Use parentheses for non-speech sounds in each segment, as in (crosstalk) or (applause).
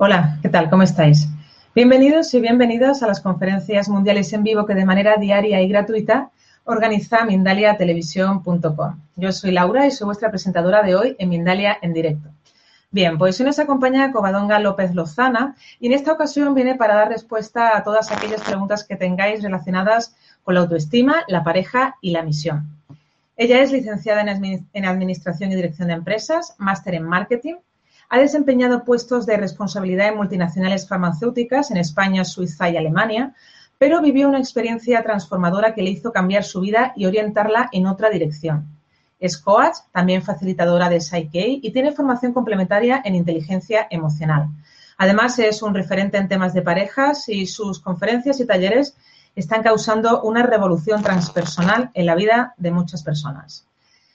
Hola, ¿qué tal? ¿Cómo estáis? Bienvenidos y bienvenidas a las conferencias mundiales en vivo que de manera diaria y gratuita organiza mindaliatelevisión.com. Yo soy Laura y soy vuestra presentadora de hoy en Mindalia en directo. Bien, pues hoy nos acompaña Covadonga López Lozana y en esta ocasión viene para dar respuesta a todas aquellas preguntas que tengáis relacionadas con la autoestima, la pareja y la misión. Ella es licenciada en Administración y Dirección de Empresas, máster en Marketing. Ha desempeñado puestos de responsabilidad en multinacionales farmacéuticas en España, Suiza y Alemania, pero vivió una experiencia transformadora que le hizo cambiar su vida y orientarla en otra dirección. Es coach, también facilitadora de Psyche y tiene formación complementaria en inteligencia emocional. Además, es un referente en temas de parejas y sus conferencias y talleres están causando una revolución transpersonal en la vida de muchas personas.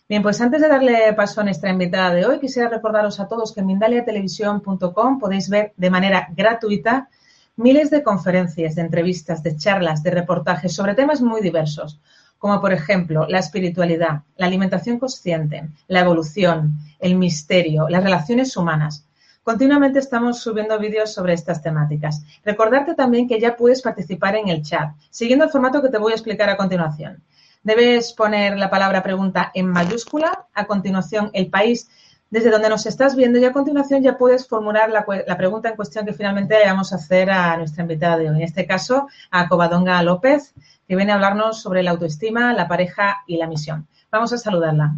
Bien, pues antes de darle paso a nuestra invitada de hoy, quisiera recordaros a todos que en mindaliatelevisión.com podéis ver de manera gratuita miles de conferencias, de entrevistas, de charlas, de reportajes sobre temas muy diversos, como por ejemplo la espiritualidad, la alimentación consciente, la evolución, el misterio, las relaciones humanas. Continuamente estamos subiendo vídeos sobre estas temáticas. Recordarte también que ya puedes participar en el chat, siguiendo el formato que te voy a explicar a continuación. Debes poner la palabra pregunta en mayúscula, a continuación el país desde donde nos estás viendo y a continuación ya puedes formular la, pregunta en cuestión que finalmente vamos a hacer a nuestra invitada de hoy, en este caso a Covadonga López, que viene a hablarnos sobre la autoestima, la pareja y la misión. Vamos a saludarla.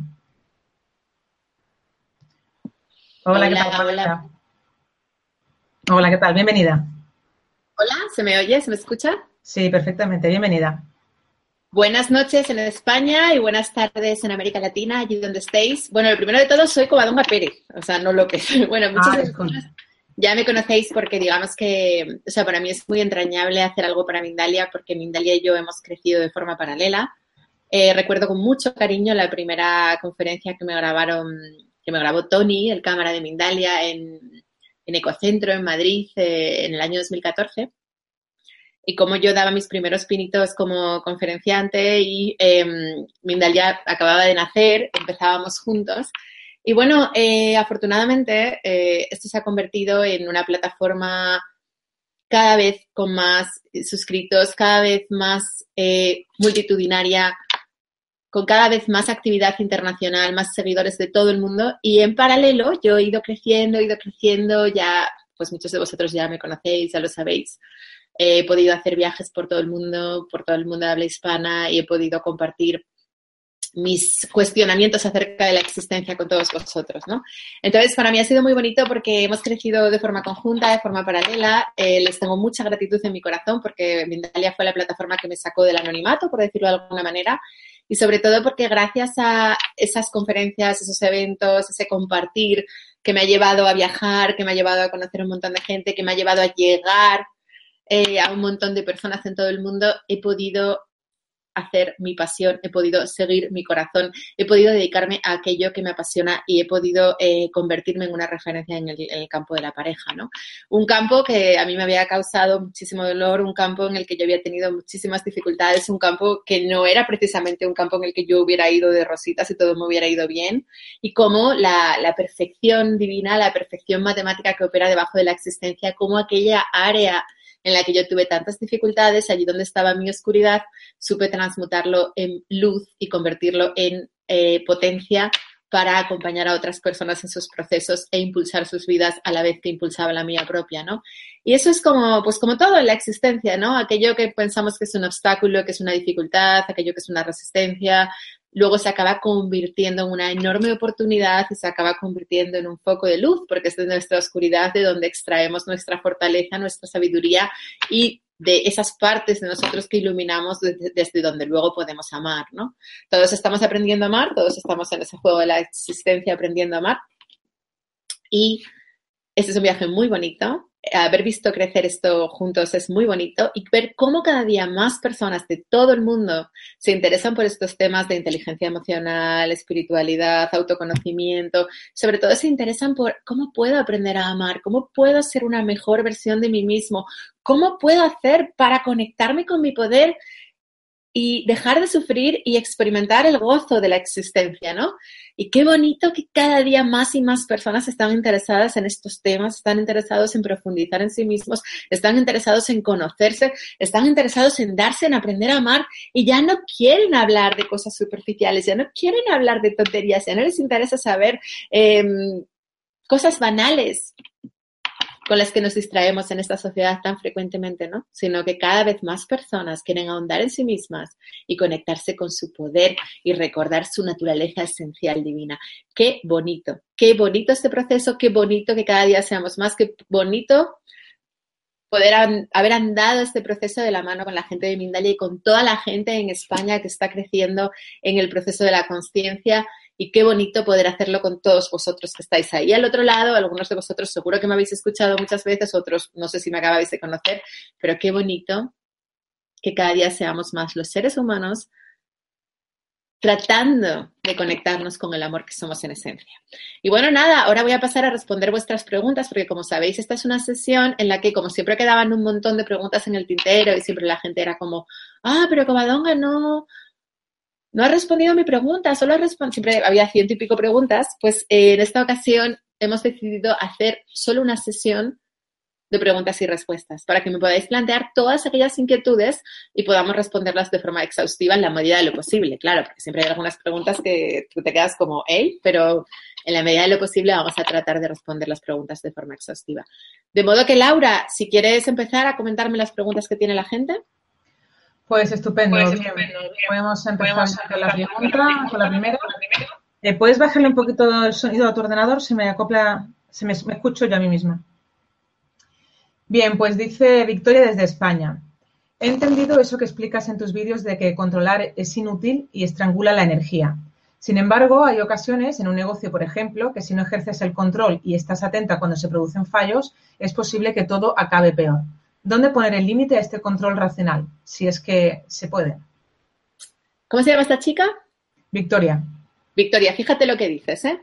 Hola, ¿qué tal? Hola. hola, ¿qué tal? Bienvenida. Hola, ¿se me oye? ¿Se me escucha? Sí, perfectamente. Bienvenida. Buenas noches en España y buenas tardes en América Latina, allí donde estéis. Bueno, lo primero de todo, soy Covadonga Pérez, o sea, no lo que soy. Bueno, muchas gracias. Ah, ya me conocéis porque digamos que, o sea, para mí es muy entrañable hacer algo para Mindalia porque Mindalia y yo hemos crecido de forma paralela. Eh, recuerdo con mucho cariño la primera conferencia que me grabaron, que me grabó Tony, el cámara de Mindalia, en, en Ecocentro, en Madrid, eh, en el año 2014 y como yo daba mis primeros pinitos como conferenciante y eh, Mindalia acababa de nacer, empezábamos juntos. Y bueno, eh, afortunadamente eh, esto se ha convertido en una plataforma cada vez con más suscritos, cada vez más eh, multitudinaria, con cada vez más actividad internacional, más seguidores de todo el mundo. Y en paralelo yo he ido creciendo, he ido creciendo, ya, pues muchos de vosotros ya me conocéis, ya lo sabéis. He podido hacer viajes por todo el mundo, por todo el mundo de habla hispana y he podido compartir mis cuestionamientos acerca de la existencia con todos vosotros, ¿no? Entonces, para mí ha sido muy bonito porque hemos crecido de forma conjunta, de forma paralela. Eh, les tengo mucha gratitud en mi corazón porque Mindalia fue la plataforma que me sacó del anonimato, por decirlo de alguna manera, y sobre todo porque gracias a esas conferencias, esos eventos, ese compartir que me ha llevado a viajar, que me ha llevado a conocer un montón de gente, que me ha llevado a llegar eh, a un montón de personas en todo el mundo, he podido hacer mi pasión, he podido seguir mi corazón, he podido dedicarme a aquello que me apasiona y he podido eh, convertirme en una referencia en el, campo de la pareja, ¿no? Un campo que a mí me había causado muchísimo dolor, un campo en el que yo había tenido muchísimas dificultades, un campo que no era precisamente un campo en el que yo hubiera ido de rositas y todo me hubiera ido bien, y cómo la, la perfección divina, la perfección matemática que opera debajo de la existencia, como aquella área en la que yo tuve tantas dificultades, allí donde estaba mi oscuridad, supe transmutarlo en luz y convertirlo en eh, potencia para acompañar a otras personas en sus procesos e impulsar sus vidas a la vez que impulsaba la mía propia, ¿no? Y eso es como, pues como todo en la existencia, ¿no? Aquello que pensamos que es un obstáculo, que es una dificultad, aquello que es una resistencia, luego se acaba convirtiendo en una enorme oportunidad y se acaba convirtiendo en un foco de luz, porque es de nuestra oscuridad de donde extraemos nuestra fortaleza, nuestra sabiduría y de esas partes de nosotros que iluminamos desde, donde luego podemos amar, ¿no? Todos estamos aprendiendo a amar, todos estamos en ese juego de la existencia aprendiendo a amar. Y este es un viaje muy bonito. Haber visto crecer esto juntos es muy bonito y ver cómo cada día más personas de todo el mundo se interesan por estos temas de inteligencia emocional, espiritualidad, autoconocimiento, sobre todo se interesan por cómo puedo aprender a amar, cómo puedo ser una mejor versión de mí mismo, cómo puedo hacer para conectarme con mi poder y dejar de sufrir y experimentar el gozo de la existencia, ¿no? Y qué bonito que cada día más y más personas están interesadas en estos temas, están interesados en profundizar en sí mismos, están interesados en conocerse, están interesados en darse, en aprender a amar y ya no quieren hablar de cosas superficiales, ya no quieren hablar de tonterías, ya no les interesa saber em, cosas banales con las que nos distraemos en esta sociedad tan frecuentemente, ¿no? Sino que cada vez más personas quieren ahondar en sí mismas y conectarse con su poder y recordar su naturaleza esencial divina. Qué bonito, qué bonito este proceso, qué bonito que cada día seamos más, qué bonito poder haber andado este proceso de la mano con la gente de Mindalia y con toda la gente en España que está creciendo en el proceso de la conciencia y qué bonito poder hacerlo con todos vosotros que estáis ahí al otro lado. Algunos de vosotros seguro que me habéis escuchado muchas veces, otros no sé si me acabáis de conocer, pero qué bonito que cada día seamos más los seres humanos tratando de conectarnos con el amor que somos en esencia. Y bueno, nada, ahora voy a pasar a responder vuestras preguntas, porque como sabéis, esta es una sesión en la que, como siempre, quedaban un montón de preguntas en el tintero y siempre la gente era como, ah, pero Comadonga no, no ha respondido a mi pregunta, solo ha respondido, siempre había ciento y pico preguntas, pues eh, en esta ocasión hemos decidido hacer solo una sesión de preguntas y respuestas para que me podáis plantear todas aquellas inquietudes y podamos responderlas de forma exhaustiva en la medida de lo posible, claro, porque siempre hay algunas preguntas que tú te quedas como, hey, pero en la medida de lo posible vamos a tratar de responder las preguntas de forma exhaustiva. De modo que, Laura, si quieres empezar a comentarme las preguntas que tiene la gente. Pues estupendo. Pues Podemos empezar con la pregunta, con la primera. Eh, ¿Puedes bajarle un poquito el sonido a tu ordenador? Se me acopla, se me, escucho yo a mí misma. Bien, pues dice Victoria desde España. He entendido eso que explicas en tus vídeos de que controlar es inútil y estrangula la energía. Sin embargo, hay ocasiones en un negocio, por ejemplo, que si no ejerces el control y estás atenta cuando se producen fallos, es posible que todo acabe peor. ¿Dónde poner el límite a este control racional? Si es que se puede. ¿Cómo se llama esta chica? Victoria. Victoria, fíjate lo que dices, ¿eh?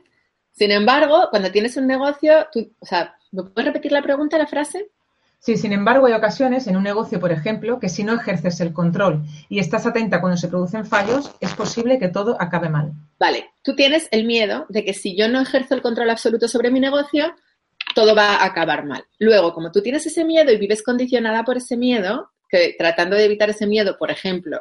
Sin embargo, cuando tienes un negocio, tú, o sea, ¿me puedes repetir la pregunta, la frase? Sí, sin embargo, hay ocasiones en un negocio, por ejemplo, que si no ejerces el control y estás atenta cuando se producen fallos, es posible que todo acabe mal. Vale, tú tienes el miedo de que si yo no ejerzo el control absoluto sobre mi negocio, todo va a acabar mal. Luego, como tú tienes ese miedo y vives condicionada por ese miedo, que tratando de evitar ese miedo, por ejemplo,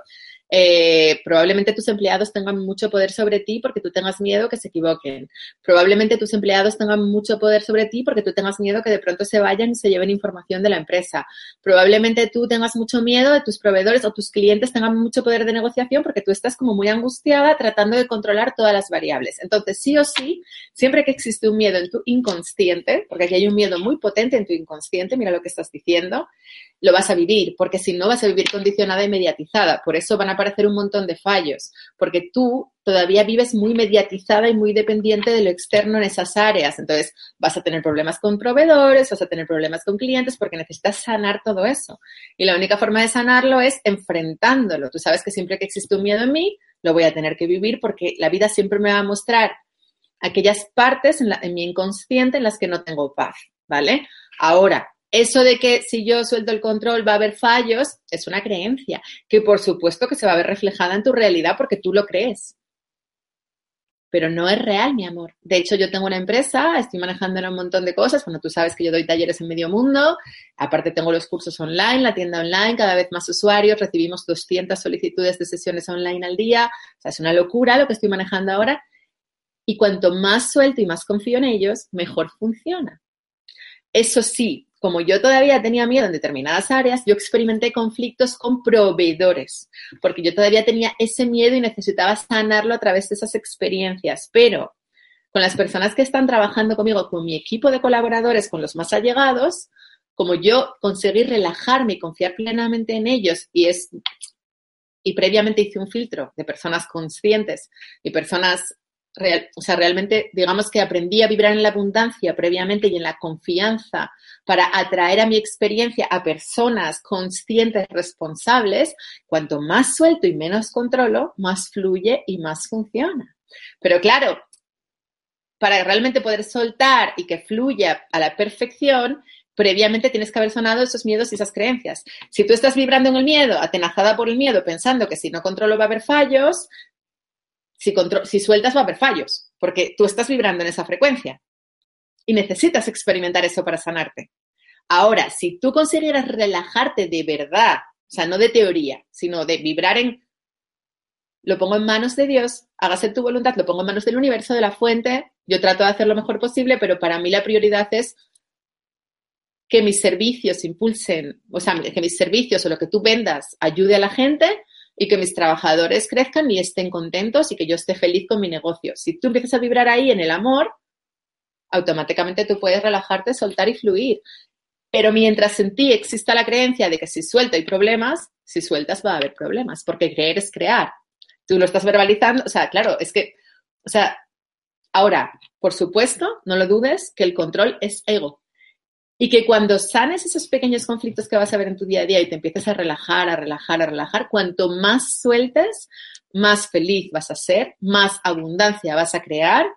eh, probablemente tus empleados tengan mucho poder sobre ti porque tú tengas miedo que se equivoquen. Probablemente tus empleados tengan mucho poder sobre ti porque tú tengas miedo que de pronto se vayan y se lleven información de la empresa. Probablemente tú tengas mucho miedo de tus proveedores o tus clientes tengan mucho poder de negociación porque tú estás como muy angustiada tratando de controlar todas las variables. Entonces, sí o sí, siempre que existe un miedo en tu inconsciente, porque aquí hay un miedo muy potente en tu inconsciente, mira lo que estás diciendo, lo vas a vivir, porque si no vas a vivir condicionada y mediatizada. Por eso van a aparecer un montón de fallos, porque tú todavía vives muy mediatizada y muy dependiente de lo externo en esas áreas. Entonces vas a tener problemas con proveedores, vas a tener problemas con clientes, porque necesitas sanar todo eso. Y la única forma de sanarlo es enfrentándolo. Tú sabes que siempre que existe un miedo en mí, lo voy a tener que vivir porque la vida siempre me va a mostrar aquellas partes en, en mi inconsciente en las que no tengo paz, ¿vale? Ahora, eso de que si yo suelto el control va a haber fallos es una creencia que por supuesto que se va a ver reflejada en tu realidad porque tú lo crees. Pero no es real, mi amor. De hecho, yo tengo una empresa, estoy manejando un montón de cosas. Bueno, tú sabes que yo doy talleres en medio mundo. Aparte, tengo los cursos online, la tienda online, cada vez más usuarios. Recibimos 200 solicitudes de sesiones online al día. O sea, es una locura lo que estoy manejando ahora. Y cuanto más suelto y más confío en ellos, mejor funciona. Eso sí, como yo todavía tenía miedo en determinadas áreas, yo experimenté conflictos con proveedores, porque yo todavía tenía ese miedo y necesitaba sanarlo a través de esas experiencias. Pero con las personas que están trabajando conmigo, con mi equipo de colaboradores, con los más allegados, como yo conseguí relajarme y confiar plenamente en ellos y es y previamente hice un filtro de personas conscientes y personas o sea, realmente, digamos que aprendí a vibrar en la abundancia previamente y en la confianza para atraer a mi experiencia a personas conscientes, responsables, cuanto más suelto y menos controlo, más fluye y más funciona. Pero claro, para realmente poder soltar y que fluya a la perfección, previamente tienes que haber sonado esos miedos y esas creencias. Si tú estás vibrando en el miedo, atenazada por el miedo, pensando que si no controlo va a haber fallos, si, si sueltas va a haber fallos, porque tú estás vibrando en esa frecuencia y necesitas experimentar eso para sanarte. Ahora, si tú consiguieras relajarte de verdad, o sea, no de teoría, sino de vibrar en, lo pongo en manos de Dios, hágase tu voluntad, lo pongo en manos del universo, de la fuente, yo trato de hacer lo mejor posible, pero para mí la prioridad es que mis servicios impulsen, o sea, que mis servicios o lo que tú vendas ayude a la gente y que mis trabajadores crezcan y estén contentos y que yo esté feliz con mi negocio. Si tú empiezas a vibrar ahí en el amor, automáticamente tú puedes relajarte, soltar y fluir. Pero mientras en ti exista la creencia de que si suelto hay problemas, si sueltas va a haber problemas, porque creer es crear. Tú lo estás verbalizando, o sea, claro, es que, o sea, ahora, por supuesto, no lo dudes, que el control es ego. Y que cuando sanes esos pequeños conflictos que vas a ver en tu día a día y te empieces a relajar, a relajar, a relajar, cuanto más sueltes, más feliz vas a ser, más abundancia vas a crear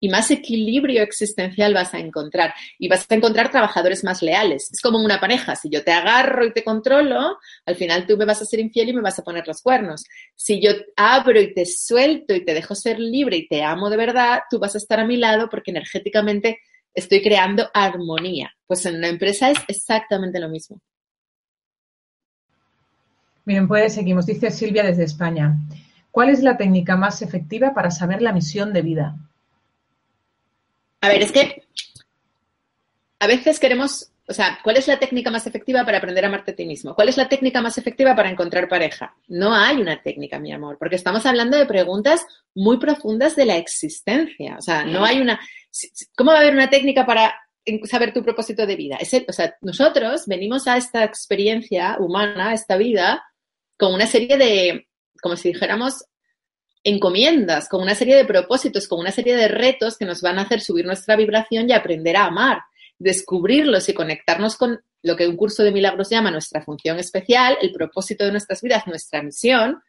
y más equilibrio existencial vas a encontrar. Y vas a encontrar trabajadores más leales. Es como una pareja. Si yo te agarro y te controlo, al final tú me vas a ser infiel y me vas a poner los cuernos. Si yo abro y te suelto y te dejo ser libre y te amo de verdad, tú vas a estar a mi lado porque energéticamente estoy creando armonía. Pues en una empresa es exactamente lo mismo. Bien, pues seguimos. Dice Silvia desde España. ¿Cuál es la técnica más efectiva para saber la misión de vida? A ver, es que a veces queremos, o sea, ¿cuál es la técnica más efectiva para aprender a amarte a ti mismo? ¿Cuál es la técnica más efectiva para encontrar pareja? No hay una técnica, mi amor, porque estamos hablando de preguntas muy profundas de la existencia. O sea, no hay una... ¿Cómo va a haber una técnica para saber tu propósito de vida? Es o sea, nosotros venimos a esta experiencia humana, a esta vida, con una serie de, como si dijéramos, encomiendas, con una serie de propósitos, con una serie de retos que nos van a hacer subir nuestra vibración y aprender a amar, descubrirlos y conectarnos con lo que un curso de milagros llama nuestra función especial, el propósito de nuestras vidas, nuestra misión,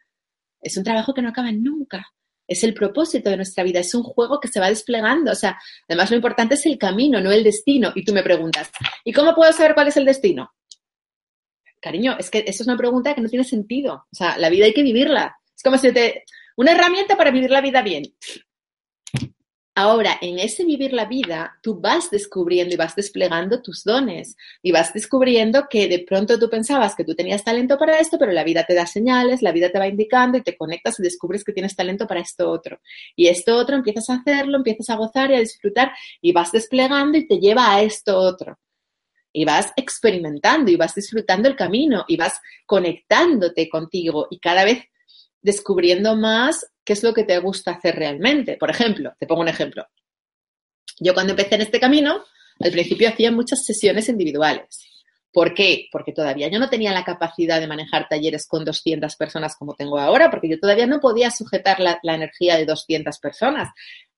es un trabajo que no acaba nunca. Es el propósito de nuestra vida, es un juego que se va desplegando. O sea, además lo importante es el camino, no el destino. Y tú me preguntas, ¿y cómo puedo saber cuál es el destino? Cariño, es que eso es una pregunta que no tiene sentido. O sea, la vida hay que vivirla. Es como si te, una herramienta para vivir la vida bien. Ahora, en ese vivir la vida, tú vas descubriendo y vas desplegando tus dones y vas descubriendo que de pronto tú pensabas que tú tenías talento para esto, pero la vida te da señales, la vida te va indicando y te conectas y descubres que tienes talento para esto otro. Y esto otro empiezas a hacerlo, empiezas a gozar y a disfrutar y vas desplegando y te lleva a esto otro. Y vas experimentando y vas disfrutando el camino y vas conectándote contigo y cada vez descubriendo más qué es lo que te gusta hacer realmente. Por ejemplo, te pongo un ejemplo. Yo cuando empecé en este camino, al principio hacía muchas sesiones individuales. ¿Por qué? Porque todavía yo no tenía la capacidad de manejar talleres con 200 personas como tengo ahora, porque yo todavía no podía sujetar la, la energía de 200 personas.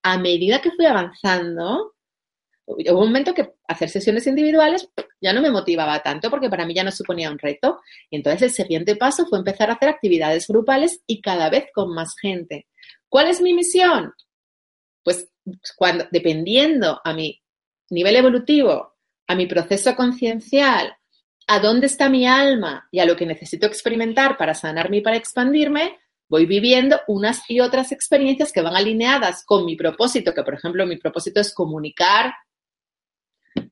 A medida que fui avanzando, hubo un momento que hacer sesiones individuales ya no me motivaba tanto porque para mí ya no suponía un reto. Y entonces el siguiente paso fue empezar a hacer actividades grupales y cada vez con más gente. ¿Cuál es mi misión? Pues cuando, dependiendo a mi nivel evolutivo, a mi proceso conciencial, a dónde está mi alma y a lo que necesito experimentar para sanarme y para expandirme, voy viviendo unas y otras experiencias que van alineadas con mi propósito, que por ejemplo mi propósito es comunicar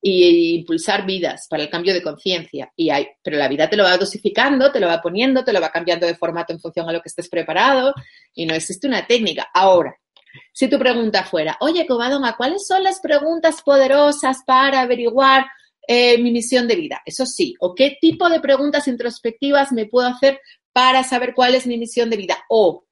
y impulsar vidas para el cambio de conciencia. Y hay, pero la vida te lo va dosificando, te lo va poniendo, te lo va cambiando de formato en función a lo que estés preparado y no existe una técnica. Ahora, si tu pregunta fuera, oye, Covadonga, ¿cuáles son las preguntas poderosas para averiguar eh, mi misión de vida? Eso sí, ¿o qué tipo de preguntas introspectivas me puedo hacer para saber cuál es mi misión de vida? O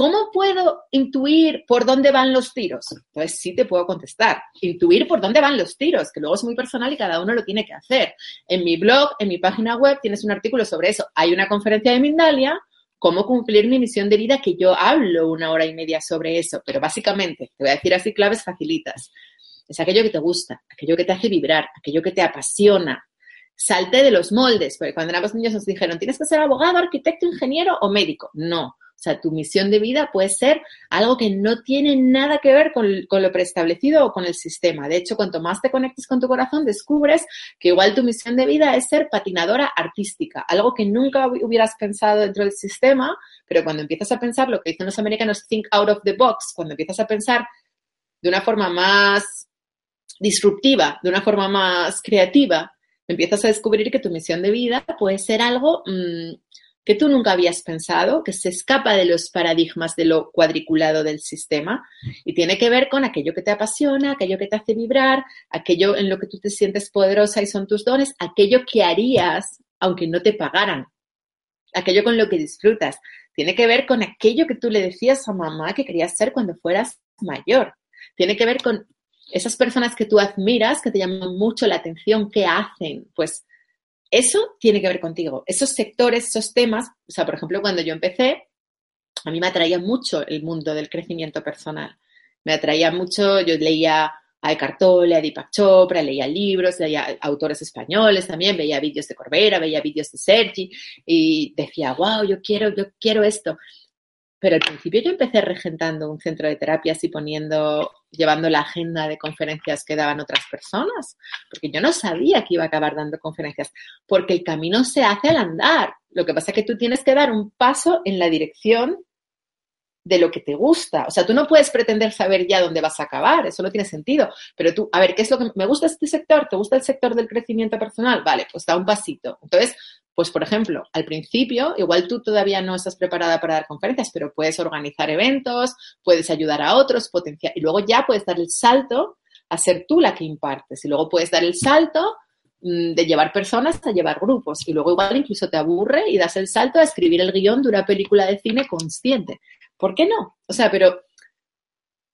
¿Cómo puedo intuir por dónde van los tiros? Pues sí te puedo contestar. Intuir por dónde van los tiros, que luego es muy personal y cada uno lo tiene que hacer. En mi blog, en mi página web, tienes un artículo sobre eso. Hay una conferencia de Mindalia, cómo cumplir mi misión de vida, que yo hablo una hora y media sobre eso. Pero básicamente, te voy a decir así claves facilitas. Es aquello que te gusta, aquello que te hace vibrar, aquello que te apasiona, salte de los moldes, porque cuando éramos niños nos dijeron, tienes que ser abogado, arquitecto, ingeniero o médico. No, O sea, tu misión de vida puede ser algo que no tiene nada que ver con, lo preestablecido o con el sistema. De hecho, cuanto más te conectes con tu corazón, descubres que igual tu misión de vida es ser patinadora artística, algo que nunca hubieras pensado dentro del sistema, pero cuando empiezas a pensar lo que dicen los americanos, think out of the box, cuando empiezas a pensar de una forma más disruptiva, de una forma más creativa, empiezas a descubrir que tu misión de vida puede ser algo mm, que tú nunca habías pensado, que se escapa de los paradigmas de lo cuadriculado del sistema y tiene que ver con aquello que te apasiona, aquello que te hace vibrar, aquello en lo que tú te sientes poderosa y son tus dones, aquello que harías aunque no te pagaran, aquello con lo que disfrutas. Tiene que ver con aquello que tú le decías a mamá que querías ser cuando fueras mayor. Tiene que ver con esas personas que tú admiras, que te llaman mucho la atención, ¿qué hacen? Pues eso tiene que ver contigo. Esos sectores, esos temas, o sea, por ejemplo, cuando yo empecé, a mí me atraía mucho el mundo del crecimiento personal. Me atraía mucho, yo leía a Eckhart Tolle, a Deepak Chopra, leía libros, leía autores españoles también, veía vídeos de Corbera, veía vídeos de Sergi y decía, wow, yo quiero, yo quiero esto. Pero al principio yo empecé regentando un centro de terapias y poniendo, llevando la agenda de conferencias que daban otras personas, porque yo no sabía que iba a acabar dando conferencias, porque el camino se hace al andar. Lo que pasa es que tú tienes que dar un paso en la dirección de lo que te gusta. O sea, tú no puedes pretender saber ya dónde vas a acabar, eso no tiene sentido. Pero tú, a ver, ¿qué es lo que me gusta este sector? ¿Te gusta el sector del crecimiento personal? Vale, pues da un pasito. Entonces, pues, por ejemplo, al principio, igual tú todavía no estás preparada para dar conferencias, pero puedes organizar eventos, puedes ayudar a otros, potenciar, y luego ya puedes dar el salto a ser tú la que impartes, y luego puedes dar el salto mm, de llevar personas a llevar grupos, y luego igual incluso te aburre y das el salto a escribir el guion de una película de cine consciente. ¿Por qué no? O sea, pero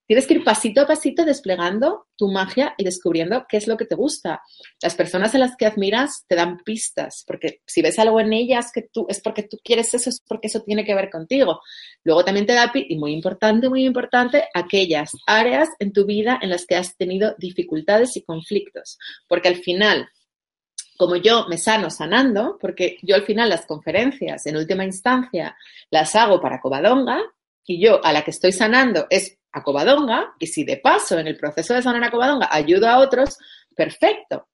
Tienes que ir pasito a pasito desplegando tu magia y descubriendo qué es lo que te gusta. Las personas a las que admiras te dan pistas, porque si ves algo en ellas que tú es porque tú quieres eso, es porque eso tiene que ver contigo. Luego también te da, y muy importante, muy importante, aquellas áreas en tu vida en las que has tenido dificultades y conflictos, porque al final como yo me sano sanando, porque yo al final las conferencias, en última instancia, las hago para Covadonga, y yo a la que estoy sanando es a y si de paso en el proceso de sanar a ayudo a otros, perfecto.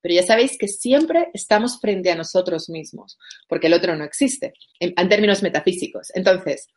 Pero ya sabéis que siempre estamos frente a nosotros mismos, porque el otro no existe, en, en términos metafísicos. Entonces,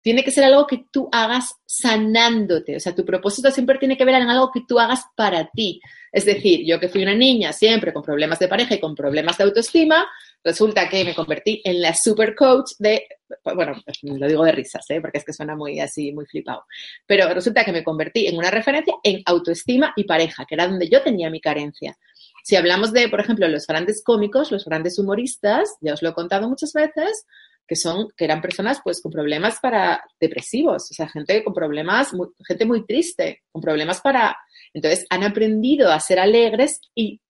tiene que ser algo que tú hagas sanándote. O sea, tu propósito siempre tiene que ver en algo que tú hagas para ti. Es decir, yo que fui una niña siempre con problemas de pareja y con problemas de autoestima, resulta que me convertí en la super coach de, bueno, lo digo de risas, ¿eh? porque es que suena muy así, muy flipado, pero resulta que me convertí en una referencia en autoestima y pareja, que era donde yo tenía mi carencia. Si hablamos de, por ejemplo, los grandes cómicos, los grandes humoristas, ya os lo he contado muchas veces, que son, que eran personas pues con problemas para depresivos, o sea, gente con problemas, gente muy triste, con problemas para, entonces han aprendido a ser alegres y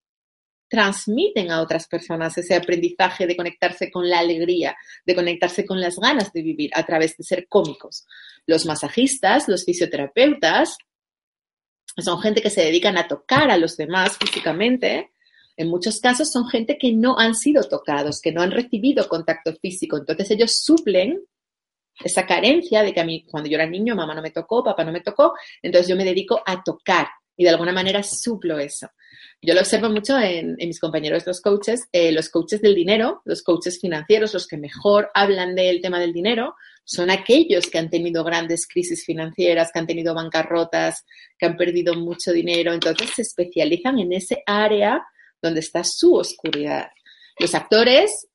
transmiten a otras personas ese aprendizaje de conectarse con la alegría, de conectarse con las ganas de vivir a través de ser cómicos. Los masajistas, los fisioterapeutas, son gente que se dedican a tocar a los demás físicamente en muchos casos son gente que no han sido tocados, que no han recibido contacto físico. Entonces ellos suplen esa carencia de que a mí cuando yo era niño mamá no me tocó, papá no me tocó, entonces yo me dedico a tocar y de alguna manera suplo eso. Yo lo observo mucho en, mis compañeros los coaches, eh, los coaches del dinero, los coaches financieros, los que mejor hablan del tema del dinero, son aquellos que han tenido grandes crisis financieras, que han tenido bancarrotas, que han perdido mucho dinero, entonces se especializan en ese área donde está su oscuridad. Los actores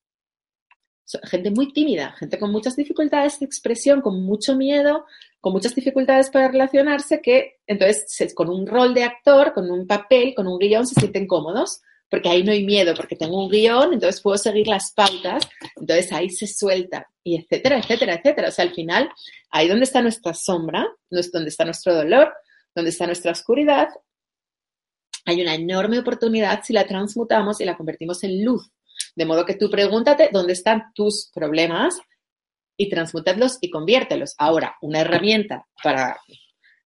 son gente muy tímida, gente con muchas dificultades de expresión, con mucho miedo, con muchas dificultades para relacionarse, que entonces con un rol de actor, con un papel, con un guion, se sienten cómodos, porque ahí no hay miedo, porque tengo un guion, entonces puedo seguir las pautas, entonces ahí se suelta, y etcétera, etcétera, etcétera. O sea, al final, ahí donde está nuestra sombra, donde está nuestro dolor, donde está nuestra oscuridad, hay una enorme oportunidad si la transmutamos y la convertimos en luz. De modo que tú pregúntate dónde están tus problemas y transmutadlos y conviértelos. Ahora, una herramienta para,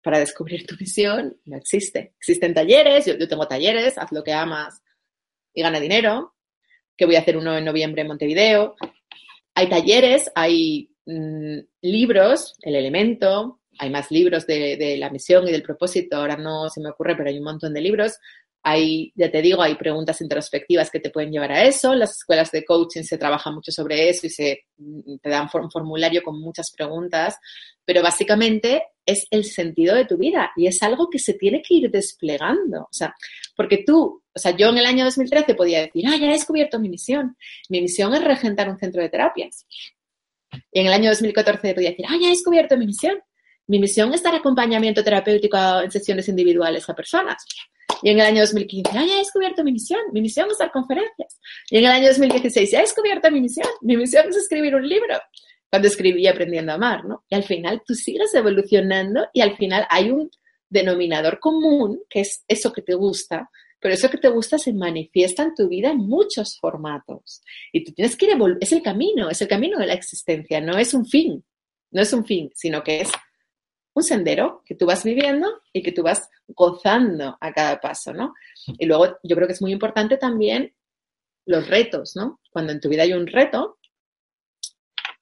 para descubrir tu misión no existe. Existen talleres, yo, yo tengo talleres, haz lo que amas y gana dinero, que voy a hacer uno en noviembre en Montevideo. Hay talleres, hay mm, libros, El Elemento, hay más libros de, de, la misión y del propósito, ahora no se me ocurre, pero hay un montón de libros. Hay, ya te digo, hay preguntas introspectivas que te pueden llevar a eso. Las escuelas de coaching se trabaja mucho sobre eso y se mm, te dan un formulario con muchas preguntas. Pero básicamente es el sentido de tu vida y es algo que se tiene que ir desplegando. O sea, porque tú, o sea, yo en el año 2013 podía decir, ah, ya he descubierto mi misión. Mi misión es regentar un centro de terapias. Y en el año 2014 podía decir, ah, ya he descubierto mi misión. Mi misión es dar acompañamiento terapéutico en sesiones individuales a personas. Y en el año 2015, ah, ya he descubierto mi misión. Mi misión es dar conferencias. Y en el año 2016, ya he descubierto mi misión. Mi misión es escribir un libro. Cuando escribí Aprendiendo a Amar, ¿no? Y al final tú sigues evolucionando y al final hay un denominador común, que es eso que te gusta, pero eso que te gusta se manifiesta en tu vida en muchos formatos. Y tú tienes que ir es el camino, es el camino de la existencia, no es un fin, no es un fin, sino que es un sendero que tú vas viviendo y que tú vas gozando a cada paso, ¿no? Y luego yo creo que es muy importante también los retos, ¿no? Cuando en tu vida hay un reto,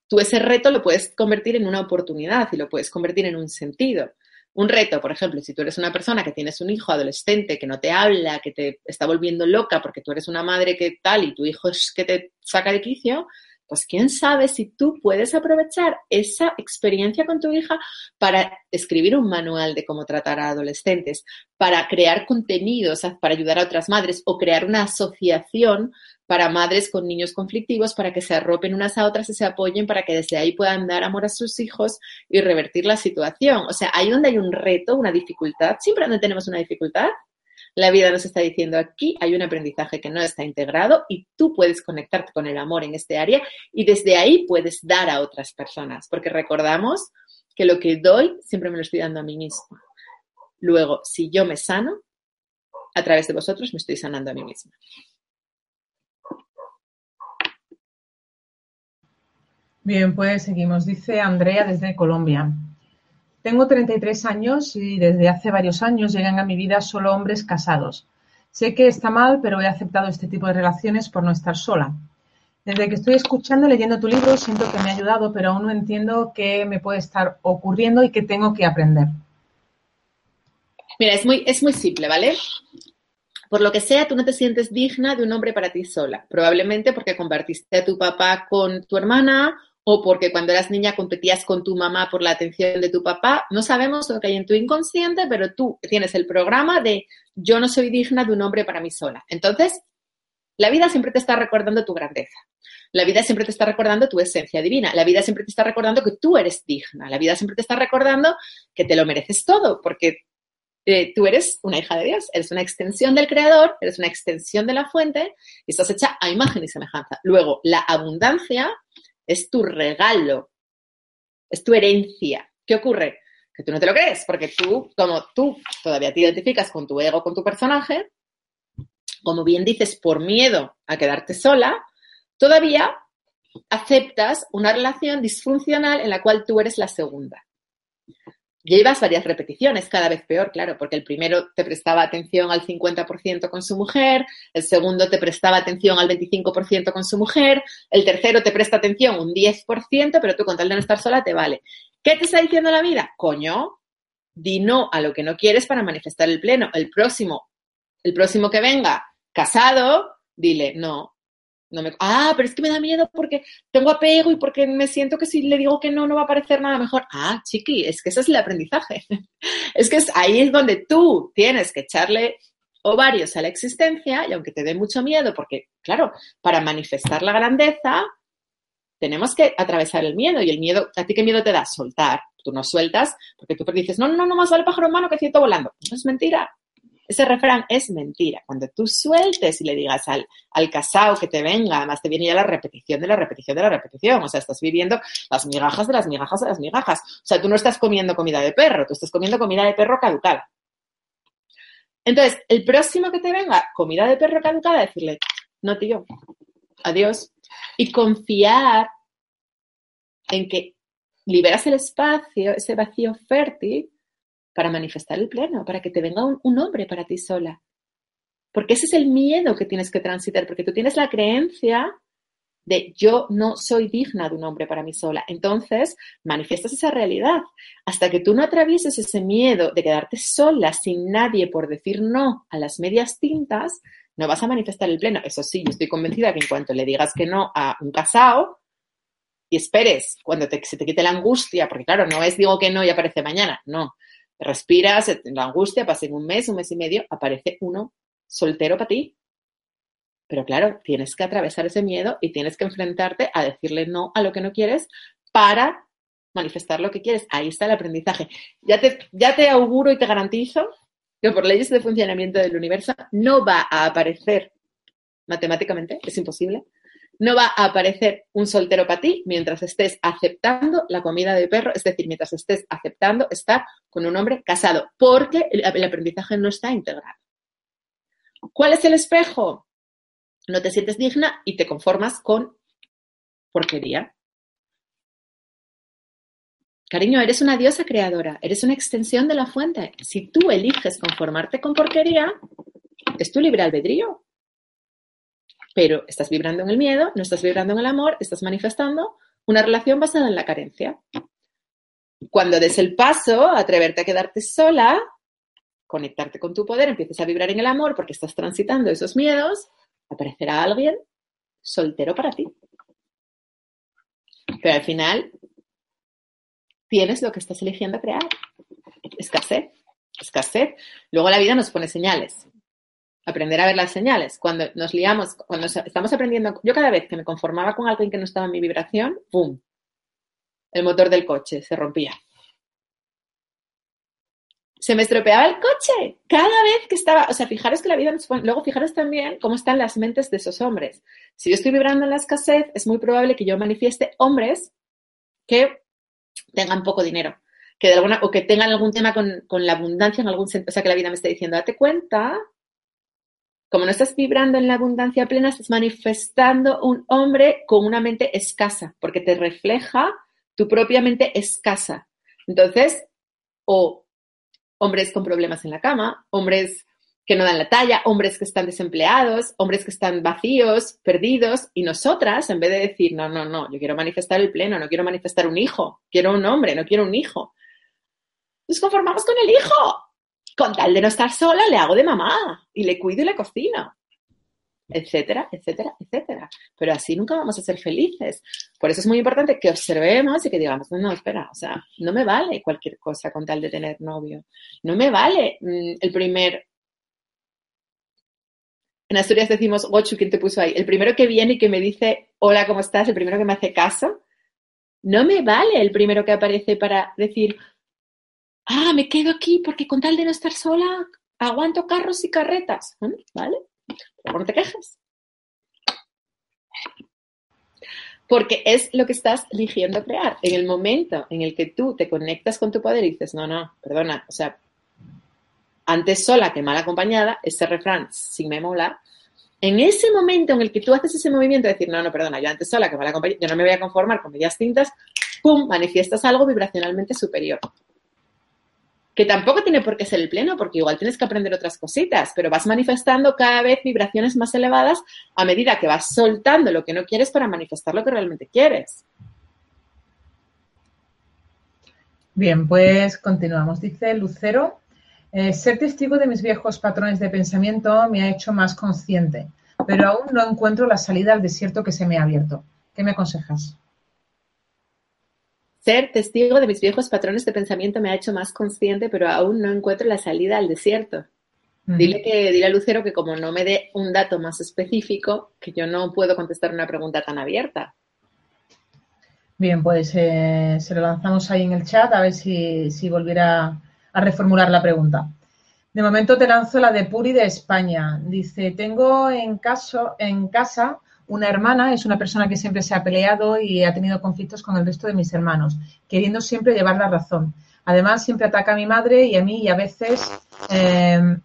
tú ese reto lo puedes convertir en una oportunidad y lo puedes convertir en un sentido. Un reto, por ejemplo, si tú eres una persona que tienes un hijo adolescente que no te habla, que te está volviendo loca porque tú eres una madre que tal y tu hijo es que te saca de quicio, pues quién sabe si tú puedes aprovechar esa experiencia con tu hija para escribir un manual de cómo tratar a adolescentes, para crear contenidos para ayudar a otras madres o crear una asociación para madres con niños conflictivos para que se arropen unas a otras y se apoyen para que desde ahí puedan dar amor a sus hijos y revertir la situación. O sea, ahí donde hay un reto, una dificultad, siempre donde tenemos una dificultad, la vida nos está diciendo aquí hay un aprendizaje que no está integrado y tú puedes conectarte con el amor en este área y desde ahí puedes dar a otras personas, porque recordamos que lo que doy siempre me lo estoy dando a mí misma. Luego, si yo me sano, a través de vosotros me estoy sanando a mí misma. Bien, pues seguimos. Dice Andrea desde Colombia. Tengo 33 años y desde hace varios años llegan a mi vida solo hombres casados. Sé que está mal, pero he aceptado este tipo de relaciones por no estar sola. Desde que estoy escuchando leyendo tu libro, siento que me ha ayudado, pero aún no entiendo qué me puede estar ocurriendo y qué tengo que aprender. Mira, es muy, es muy simple, ¿vale? Por lo que sea, tú no te sientes digna de un hombre para ti sola. Probablemente porque compartiste a tu papá con tu hermana o porque cuando eras niña competías con tu mamá por la atención de tu papá. No sabemos lo que hay en tu inconsciente, pero tú tienes el programa de yo no soy digna de un hombre para mí sola. Entonces, la vida siempre te está recordando tu grandeza. La vida siempre te está recordando tu esencia divina. La vida siempre te está recordando que tú eres digna. La vida siempre te está recordando que te lo mereces todo, porque eh, tú eres una hija de Dios, eres una extensión del Creador, eres una extensión de la fuente y estás hecha a imagen y semejanza. Luego, la abundancia es tu regalo, es tu herencia. ¿Qué ocurre? Que tú no te lo crees, porque tú, como tú todavía te identificas con tu ego, con tu personaje, como bien dices, por miedo a quedarte sola, todavía aceptas una relación disfuncional en la cual tú eres la segunda llevas varias repeticiones, cada vez peor, claro, porque el primero te prestaba atención al 50% con su mujer, el segundo te prestaba atención al 25% con su mujer, el tercero te presta atención un 10%, pero tú con tal de no estar sola te vale. ¿Qué te está diciendo la vida? Coño, di no a lo que no quieres para manifestar el pleno. El próximo, el próximo que venga casado, dile, no, ah, pero es que me da miedo porque tengo apego y porque me siento que si le digo que no, no va a parecer nada mejor. Ah, chiqui, es que ese es el aprendizaje. (laughs) es que es, ahí es donde tú tienes que echarle ovarios a la existencia y aunque te dé mucho miedo, porque claro, para manifestar la grandeza tenemos que atravesar el miedo y el miedo, ¿a ti qué miedo te da? Soltar. Tú no sueltas porque tú dices, no, no, no más vale pájaro en mano que ciento volando. Eso es mentira. Ese refrán es mentira. Cuando tú sueltes y le digas al, al casado que te venga, además te viene ya la repetición de la repetición de la repetición. O sea, estás viviendo las migajas de las migajas de las migajas. O sea, tú no estás comiendo comida de perro, tú estás comiendo comida de perro caducada. Entonces, el próximo que te venga, comida de perro caducada, decirle, no tío, adiós. Y confiar en que liberas el espacio, ese vacío fértil, para manifestar el pleno, para que te venga un, hombre para ti sola. Porque ese es el miedo que tienes que transitar, porque tú tienes la creencia de yo no soy digna de un hombre para mí sola. Entonces, manifiestas esa realidad. Hasta que tú no atravieses ese miedo de quedarte sola sin nadie por decir no a las medias tintas, no vas a manifestar el pleno. Eso sí, yo estoy convencida que en cuanto le digas que no a un casado y esperes cuando se te quite la angustia, porque claro, no es digo que no y aparece mañana, no. Respiras, la angustia, pasa en un mes, un mes y medio, aparece uno soltero para ti. Pero claro, tienes que atravesar ese miedo y tienes que enfrentarte a decirle no a lo que no quieres para manifestar lo que quieres. Ahí está el aprendizaje. Ya te, ya te auguro y te garantizo que por leyes de funcionamiento del universo no va a aparecer matemáticamente, es imposible, no va a aparecer un soltero para ti mientras estés aceptando la comida de perro, es decir, mientras estés aceptando estar con un hombre casado, porque el, aprendizaje no está integrado. ¿Cuál es el espejo? No te sientes digna y te conformas con porquería. Cariño, eres una diosa creadora, eres una extensión de la fuente. Si tú eliges conformarte con porquería, es tu libre albedrío. Pero estás vibrando en el miedo, no estás vibrando en el amor, estás manifestando una relación basada en la carencia. Cuando des el paso atreverte a quedarte sola, conectarte con tu poder, empieces a vibrar en el amor porque estás transitando esos miedos, aparecerá alguien soltero para ti. Pero al final tienes lo que estás eligiendo crear. Escasez, escasez. Luego la vida nos pone señales. Aprender a ver las señales. Cuando nos liamos, cuando estamos aprendiendo, yo cada vez que me conformaba con alguien que no estaba en mi vibración, ¡pum! El motor del coche se rompía se me estropeaba el coche cada vez que estaba, o sea, fijaros que la vida nos luego fijaros también cómo están las mentes de esos hombres. Si yo estoy vibrando en la escasez, es muy probable que yo manifieste hombres que tengan poco dinero, que de alguna, o que tengan algún tema con, con la abundancia en algún sentido, o sea, que la vida me esté diciendo, date cuenta, como no estás vibrando en la abundancia plena, estás manifestando un hombre con una mente escasa, porque te refleja tu propia mente escasa. Entonces, o hombres con problemas en la cama, hombres que no dan la talla, hombres que están desempleados, hombres que están vacíos, perdidos, y nosotras, en vez de decir, no, no, no, yo quiero manifestar el pleno, no quiero manifestar un hijo, quiero un hombre, no quiero un hijo, nos conformamos con el hijo. Con tal de no estar sola, le hago de mamá y le cuido y le cocino etcétera, etcétera, etcétera. Pero así nunca vamos a ser felices. Por eso es muy importante que observemos y que digamos, no, espera, o sea, no me vale cualquier cosa con tal de tener novio. No me vale mm, el primer... En Asturias decimos, Gochu, ¿quién te puso ahí? El primero que viene y que me dice, hola, ¿cómo estás? El primero que me hace caso. No me vale el primero que aparece para decir, ah, me quedo aquí porque con tal de no estar sola, aguanto carros y carretas. ¿Vale? Pero no te quejes. Porque es lo que estás eligiendo crear. En el momento en el que tú te conectas con tu poder y dices, no, no, perdona, o sea, antes sola que mal acompañada, ese refrán sin me mola, en ese momento en el que tú haces ese movimiento de decir, no, no, perdona, yo antes sola que mal acompañada, yo no me voy a conformar con medias tintas, ¡pum!, manifiestas algo vibracionalmente superior que tampoco tiene por qué ser el pleno, porque igual tienes que aprender otras cositas, pero vas manifestando cada vez vibraciones más elevadas a medida que vas soltando lo que no quieres para manifestar lo que realmente quieres. Bien, pues continuamos. Dice Lucero, eh, ser testigo de mis viejos patrones de pensamiento me ha hecho más consciente, pero aún no encuentro la salida al desierto que se me ha abierto. ¿Qué me aconsejas? Ser testigo de mis viejos patrones de pensamiento me ha hecho más consciente, pero aún no encuentro la salida al desierto. Dile que, dile a Lucero que como no me dé un dato más específico, que yo no puedo contestar una pregunta tan abierta. Bien, pues eh, se lo lanzamos ahí en el chat a ver si, si volviera a reformular la pregunta. De momento te lanzo la de Puri de España. Dice, tengo en, caso, en casa una hermana es una persona que siempre se ha peleado y ha tenido conflictos con el resto de mis hermanos, queriendo siempre llevar la razón. Además, siempre ataca a mi madre y a mí y a veces eh,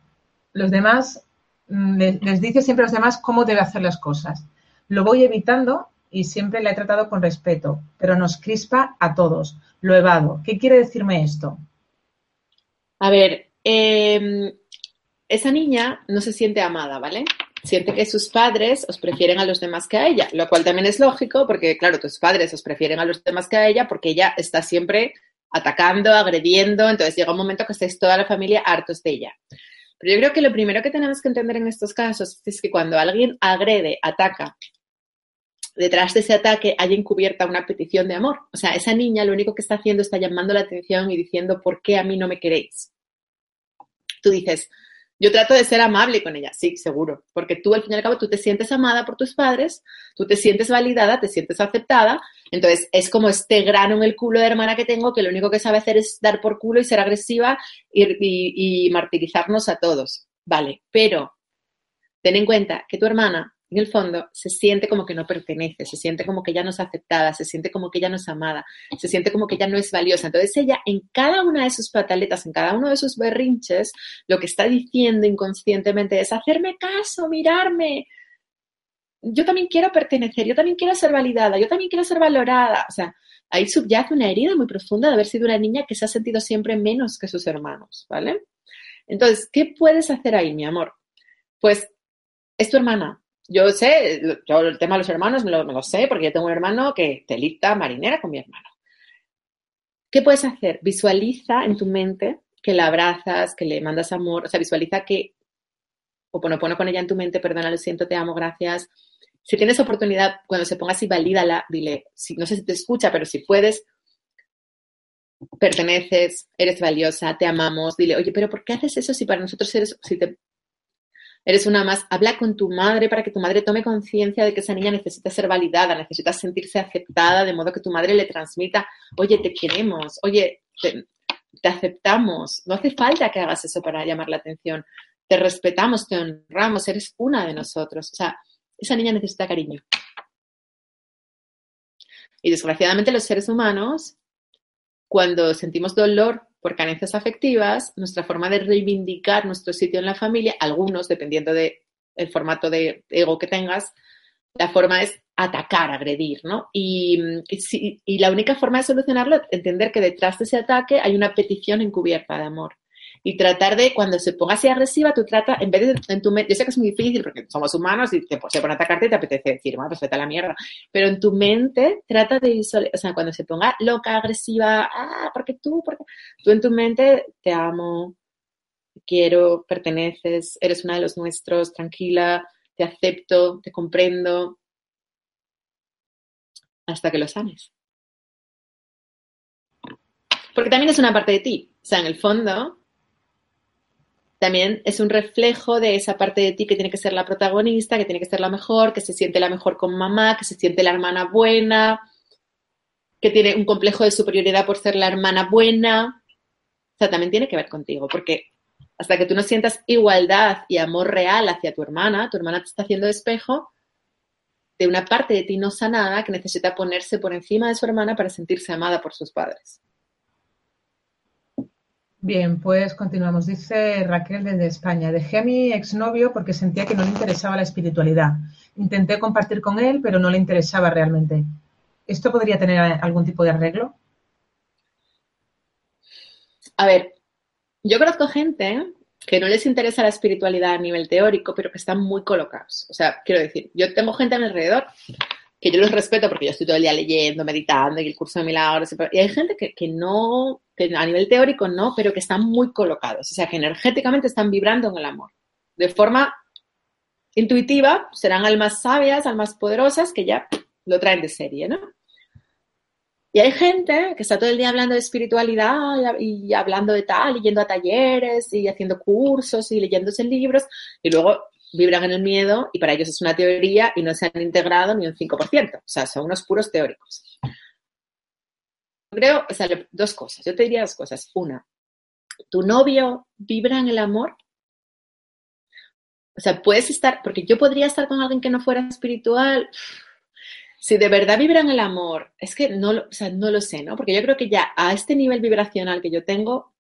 los demás mm, les, dice siempre a los demás cómo debe hacer las cosas. Lo voy evitando y siempre le he tratado con respeto, pero nos crispa a todos. Lo evado. ¿Qué quiere decirme esto? A ver, em, esa niña no se siente amada, ¿vale? Siente que sus padres os prefieren a los demás que a ella, lo cual también es lógico porque, claro, tus padres os prefieren a los demás que a ella porque ella está siempre atacando, agrediendo, entonces llega un momento que estáis toda la familia hartos de ella. Pero yo creo que lo primero que tenemos que entender en estos casos es que cuando alguien agrede, ataca, detrás de ese ataque hay encubierta una petición de amor. O sea, esa niña lo único que está haciendo está llamando la atención y diciendo, ¿por qué a mí no me queréis? Tú dices, yo trato de ser amable con ella, sí, seguro, porque tú al fin y al cabo tú te sientes amada por tus padres, tú te sientes validada, te sientes aceptada, entonces es como este grano en el culo de hermana que tengo que lo único que sabe hacer es dar por culo y ser agresiva y, y martirizarnos a todos, vale, pero ten en cuenta que tu hermana en el fondo se siente como que no pertenece, se siente como que ya no es aceptada, se siente como que ya no es amada, se siente como que ya no es valiosa. Entonces ella en cada una de sus pataletas, en cada uno de sus berrinches, lo que está diciendo inconscientemente es hacerme caso, mirarme. Yo también quiero pertenecer, yo también quiero ser validada, yo también quiero ser valorada. O sea, ahí subyace una herida muy profunda de haber sido una niña que se ha sentido siempre menos que sus hermanos, ¿vale? Entonces, ¿qué puedes hacer ahí, mi amor? Pues es tu hermana, yo sé, yo el tema de los hermanos me lo, sé, porque yo tengo un hermano que telita marinera con mi hermano. ¿Qué puedes hacer? Visualiza en tu mente que la abrazas, que le mandas amor, o sea, visualiza que, o pono, con ella en tu mente, perdona, lo siento, te amo, gracias. Si tienes oportunidad, cuando se ponga así, valídala, dile, si, no sé si te escucha, pero si puedes, perteneces, eres valiosa, te amamos, dile, oye, pero ¿por qué haces eso si para nosotros eres, si te eres una más, habla con tu madre para que tu madre tome conciencia de que esa niña necesita ser validada, necesita sentirse aceptada, de modo que tu madre le transmita, oye, te queremos, oye, te, aceptamos, no hace falta que hagas eso para llamar la atención, te respetamos, te honramos, eres una de nosotros. O sea, esa niña necesita cariño. Y desgraciadamente los seres humanos, cuando sentimos dolor por carencias afectivas, nuestra forma de reivindicar nuestro sitio en la familia, algunos, dependiendo del formato de ego que tengas, la forma es atacar, agredir, ¿no? Y, y, la única forma de solucionarlo es entender que detrás de ese ataque hay una petición encubierta de amor y tratar de, cuando se ponga así agresiva, tú trata, en vez de en tu mente, yo sé que es muy difícil porque somos humanos y te, se pone a atacarte y te apetece decir, bueno, pues vete a la mierda, pero en tu mente trata de visualizar, o sea, cuando se ponga loca, agresiva, ah, porque tú, porque tú en tu mente te amo, quiero, perteneces, eres una de los nuestros, tranquila, te acepto, te comprendo, hasta que lo sanes. Porque también es una parte de ti. O sea, en el fondo, también es un reflejo de esa parte de ti que tiene que ser la protagonista, que tiene que ser la mejor, que se siente la mejor con mamá, que se siente la hermana buena, que tiene un complejo de superioridad por ser la hermana buena. O sea, también tiene que ver contigo, porque hasta que tú no sientas igualdad y amor real hacia tu hermana, tu hermana te está haciendo espejo de una parte de ti no sanada que necesita ponerse por encima de su hermana para sentirse amada por sus padres. Bien, pues continuamos. Dice Raquel desde España. Dejé a mi exnovio porque sentía que no le interesaba la espiritualidad. Intenté compartir con él, pero no le interesaba realmente. ¿Esto podría tener algún tipo de arreglo? A ver, yo conozco gente que no les interesa la espiritualidad a nivel teórico, pero que están muy colocados. O sea, quiero decir, yo tengo gente a mi alrededor que yo los respeto porque yo estoy todo el día leyendo, meditando y el curso de milagros. Y hay gente que, no, a nivel teórico no, pero que están muy colocados. O sea, que energéticamente están vibrando en el amor. De forma intuitiva, serán almas sabias, almas poderosas que ya lo traen de serie, ¿no? Y hay gente que está todo el día hablando de espiritualidad y hablando de tal, y yendo a talleres y haciendo cursos y leyéndose libros, y luego vibran en el miedo y para ellos es una teoría y no se han integrado ni un 5%. O sea, son unos puros teóricos. Creo, o sea, dos cosas. Yo te diría dos cosas. Una, ¿tu novio vibra en el amor? O sea, puedes estar, porque yo podría estar con alguien que no fuera espiritual. Si de verdad vibra en el amor, es que no, o sea, no lo sé, ¿no? Porque yo creo que ya a este nivel vibracional que yo tengo,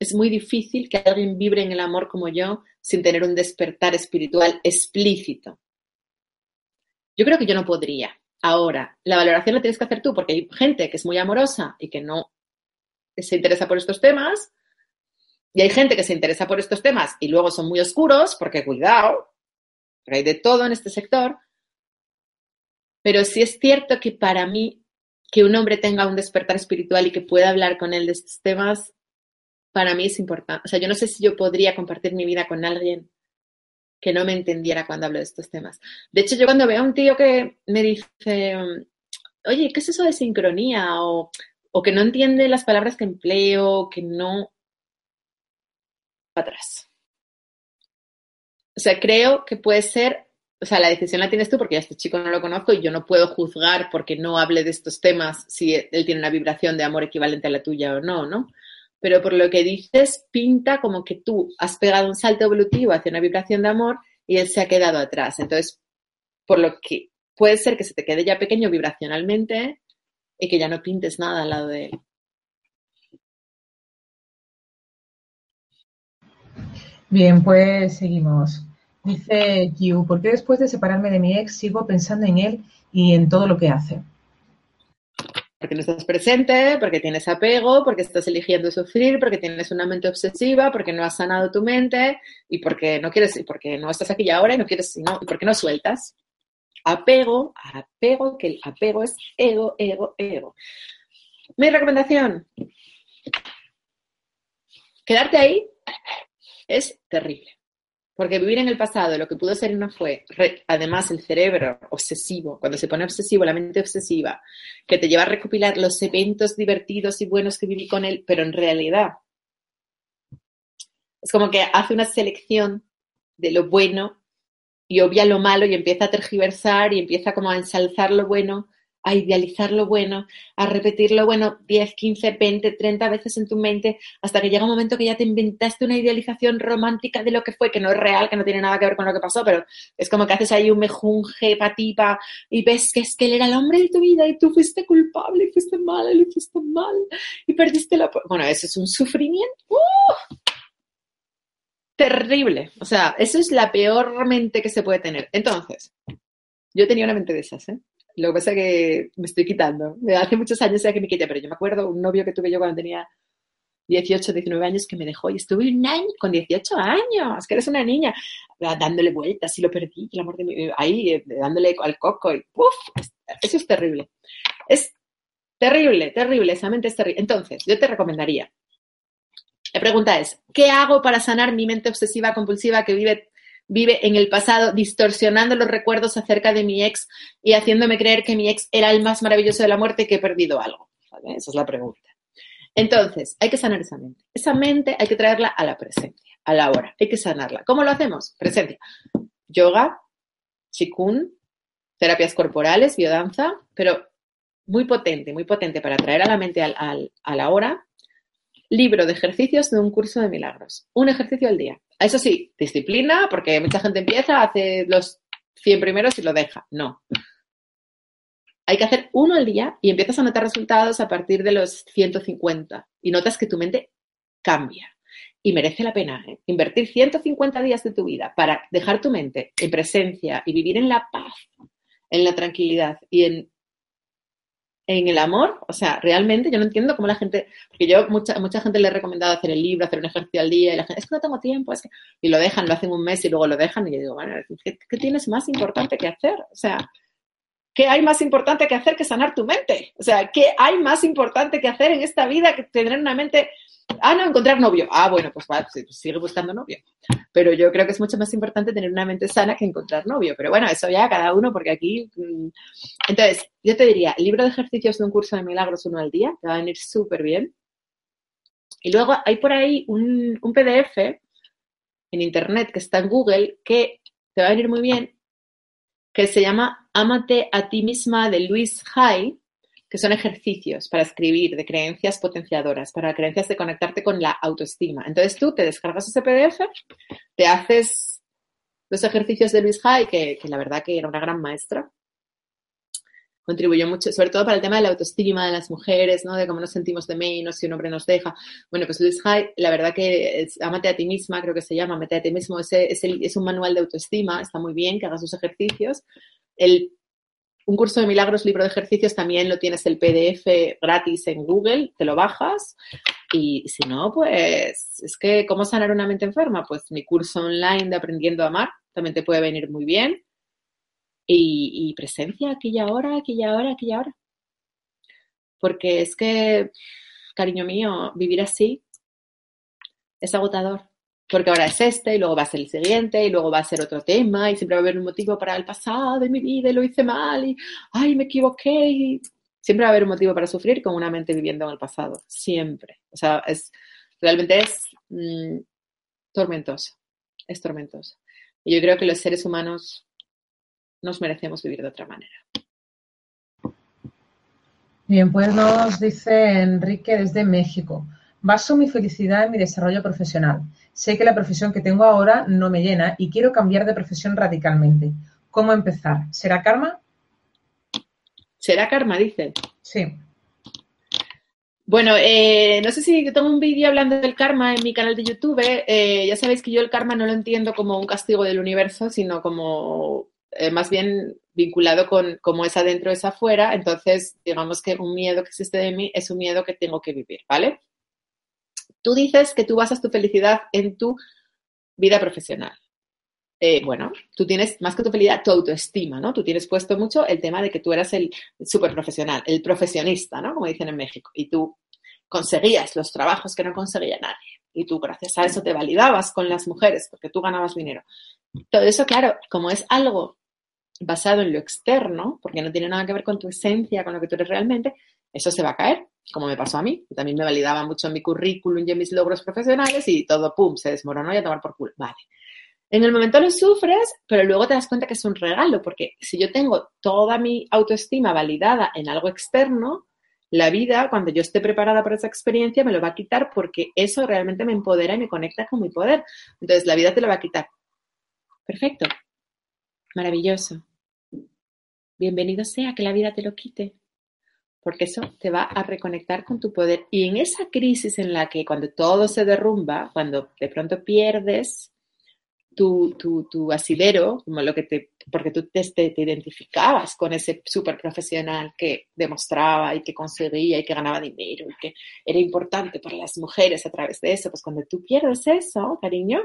es muy difícil que alguien vibre en el amor como yo sin tener un despertar espiritual explícito. Yo creo que yo no podría. Ahora, la valoración la tienes que hacer tú porque hay gente que es muy amorosa y que no se interesa por estos temas. Y hay gente que se interesa por estos temas y luego son muy oscuros porque cuidado. hay de todo en este sector, pero sí es cierto que para mí, que un hombre tenga un despertar espiritual y que pueda hablar con él de estos temas, para mí es importante. O sea, yo no sé si yo podría compartir mi vida con alguien que no me entendiera cuando hablo de estos temas. De hecho, yo cuando veo a un tío que me dice, oye, ¿qué es eso de sincronía? O, o que no entiende las palabras que empleo, que no... atrás. O sea, creo que puede ser, o sea, la decisión la tienes tú porque a este chico no lo conozco y yo no puedo juzgar porque no hable de estos temas si él tiene una vibración de amor equivalente a la tuya o no, ¿no? Pero por lo que dices, pinta como que tú has pegado un salto evolutivo hacia una vibración de amor y él se ha quedado atrás. Entonces, por lo que puede ser que se te quede ya pequeño vibracionalmente y que ya no pintes nada al lado de él. Bien, pues seguimos. Dice Q, ¿por qué después de separarme de mi ex sigo pensando en él y en todo lo que hace? Porque no estás presente, porque tienes apego, porque estás eligiendo sufrir, porque tienes una mente obsesiva, porque no has sanado tu mente y porque no quieres, y porque no estás aquí ahora y no quieres, y, no, y porque no sueltas. Apego, apego, que el apego es ego, ego, ego. Mi recomendación, quedarte ahí es terrible. Porque vivir en el pasado, lo que pudo ser y no fue, además el cerebro obsesivo, cuando se pone obsesivo, la mente obsesiva, que te lleva a recopilar los eventos divertidos y buenos que viví con él, pero en realidad es como que hace una selección de lo bueno y obvia lo malo y empieza a tergiversar y empieza como a ensalzar lo bueno a idealizar lo bueno, a repetir lo bueno 10, 15, 20, 30 veces en tu mente, hasta que llega un momento que ya te inventaste una idealización romántica de lo que fue, que no es real, que no tiene nada que ver con lo que pasó, pero es como que haces ahí un mejunje patipa y ves que es que él era el hombre de tu vida y tú fuiste culpable y fuiste mal y fuiste mal y perdiste la... Bueno, eso es un sufrimiento. ¡Uh! Terrible. O sea, eso es la peor mente que se puede tener. Entonces, yo tenía una mente de esas, ¿eh? Lo que pasa es que me estoy quitando. Hace muchos años ya que me quité, pero yo me acuerdo un novio que tuve yo cuando tenía 18, 19 años que me dejó y estuve un año, con 18 años, que eres una niña, dándole vueltas y lo perdí, el amor de mi, ahí, eh, dándole al coco y ¡puf! Eso es terrible. Es terrible, terrible, esa mente es terrible. Entonces, yo te recomendaría. La pregunta es, ¿qué hago para sanar mi mente obsesiva compulsiva que vive vive en el pasado distorsionando los recuerdos acerca de mi ex y haciéndome creer que mi ex era el más maravilloso de la muerte y que he perdido algo. Esa es la pregunta. Entonces, hay que sanar esa mente. Esa mente hay que traerla a la presencia, a la hora. Hay que sanarla. ¿Cómo lo hacemos? Presencia. Yoga, chikun, terapias corporales, biodanza, pero muy potente, muy potente para traer a la mente a la hora. Libro de ejercicios de un curso de milagros. Un ejercicio al día. Eso sí, disciplina, porque mucha gente empieza, hace los 100 primeros y lo deja. No. Hay que hacer uno al día y empiezas a notar resultados a partir de los 150 y notas que tu mente cambia. Y merece la pena ¿eh? invertir 150 días de tu vida para dejar tu mente en presencia y vivir en la paz, en la tranquilidad y en en el amor, o sea, realmente yo no entiendo cómo la gente, porque yo mucha, mucha gente le he recomendado hacer el libro, hacer un ejercicio al día, y la gente, es que no tengo tiempo, es que, y lo dejan, lo hacen un mes y luego lo dejan, y yo digo, bueno, ¿qué, ¿qué, tienes más importante que hacer? O sea, ¿qué hay más importante que hacer que sanar tu mente? O sea, ¿qué hay más importante que hacer en esta vida que tener una mente Ah, no, encontrar novio. Ah, bueno, pues, pues, sigue buscando novio. Pero yo creo que es mucho más importante tener una mente sana que encontrar novio. Pero bueno, eso ya cada uno, porque aquí. Mm, entonces, yo te diría, libro de ejercicios de un curso de milagros uno al día, te va a venir súper bien. Y luego hay por ahí un, un PDF en internet que está en Google que te va a venir muy bien, que se llama Amate a ti misma de Luis Hay que son ejercicios para escribir de creencias potenciadoras, para creencias de conectarte con la autoestima. Entonces tú te descargas ese PDF, te haces los ejercicios de Luis Hay, que, la verdad que era una gran maestra, contribuyó mucho, sobre todo para el tema de la autoestima de las mujeres, ¿no? De cómo nos sentimos de menos si un hombre nos deja. Bueno, pues Luis Hay, la verdad que es, Amate a ti misma, creo que se llama, Amate a ti mismo, es, es, un manual de autoestima, está muy bien que hagas sus ejercicios. El un curso de milagros, libro de ejercicios, también lo tienes el PDF gratis en Google, te lo bajas. Y si no, pues es que, ¿cómo sanar una mente enferma? Pues mi curso online de Aprendiendo a Amar también te puede venir muy bien. Y, y presencia aquí y ahora, aquí y ahora. Porque es que, cariño mío, vivir así es agotador porque ahora es este y luego va a ser el siguiente y luego va a ser otro tema y siempre va a haber un motivo para el pasado de mi vida y lo hice mal y ay, me equivoqué y siempre va a haber un motivo para sufrir con una mente viviendo en el pasado, siempre. O sea, es realmente es mm, tormentoso, es tormentoso. Y yo creo que los seres humanos nos merecemos vivir de otra manera. Bien, pues nos dice Enrique desde México. Baso mi felicidad en mi desarrollo profesional. Sé que la profesión que tengo ahora no me llena y quiero cambiar de profesión radicalmente. ¿Cómo empezar? ¿Será karma? ¿Será karma, dice? Sí. Bueno, eh, no sé si tengo un vídeo hablando del karma en mi canal de YouTube. Eh, ya sabéis que yo el karma no lo entiendo como un castigo del universo, sino como eh, más bien vinculado con cómo es adentro, es afuera. Entonces, digamos que un miedo que existe de mí es un miedo que tengo que vivir, ¿vale? Tú dices que tú basas tu felicidad en tu vida profesional. Eh, bueno, tú tienes más que tu felicidad, tu autoestima, ¿no? Tú tienes puesto mucho el tema de que tú eras el súper profesional, el profesionista, ¿no? Como dicen en México. Y tú conseguías los trabajos que no conseguía nadie. Y tú, gracias a eso, te validabas con las mujeres porque tú ganabas dinero. Todo eso, claro, como es algo basado en lo externo, porque no tiene nada que ver con tu esencia, con lo que tú eres realmente, eso se va a caer como me pasó a mí, también me validaba mucho en mi currículum y en mis logros profesionales y todo, pum, se desmoronó y a tomar por culo. Vale. En el momento lo sufres, pero luego te das cuenta que es un regalo, porque si yo tengo toda mi autoestima validada en algo externo, la vida, cuando yo esté preparada para esa experiencia, me lo va a quitar porque eso realmente me empodera y me conecta con mi poder. Entonces, la vida te lo va a quitar. Perfecto. Maravilloso. Bienvenido sea que la vida te lo quite porque eso te va a reconectar con tu poder. Y en esa crisis en la que cuando todo se derrumba, cuando de pronto pierdes tu, tu, asidero, como lo que te, porque tú te, te, identificabas con ese súper profesional que demostraba y que conseguía y que ganaba dinero y que era importante para las mujeres a través de eso, pues cuando tú pierdes eso, cariño,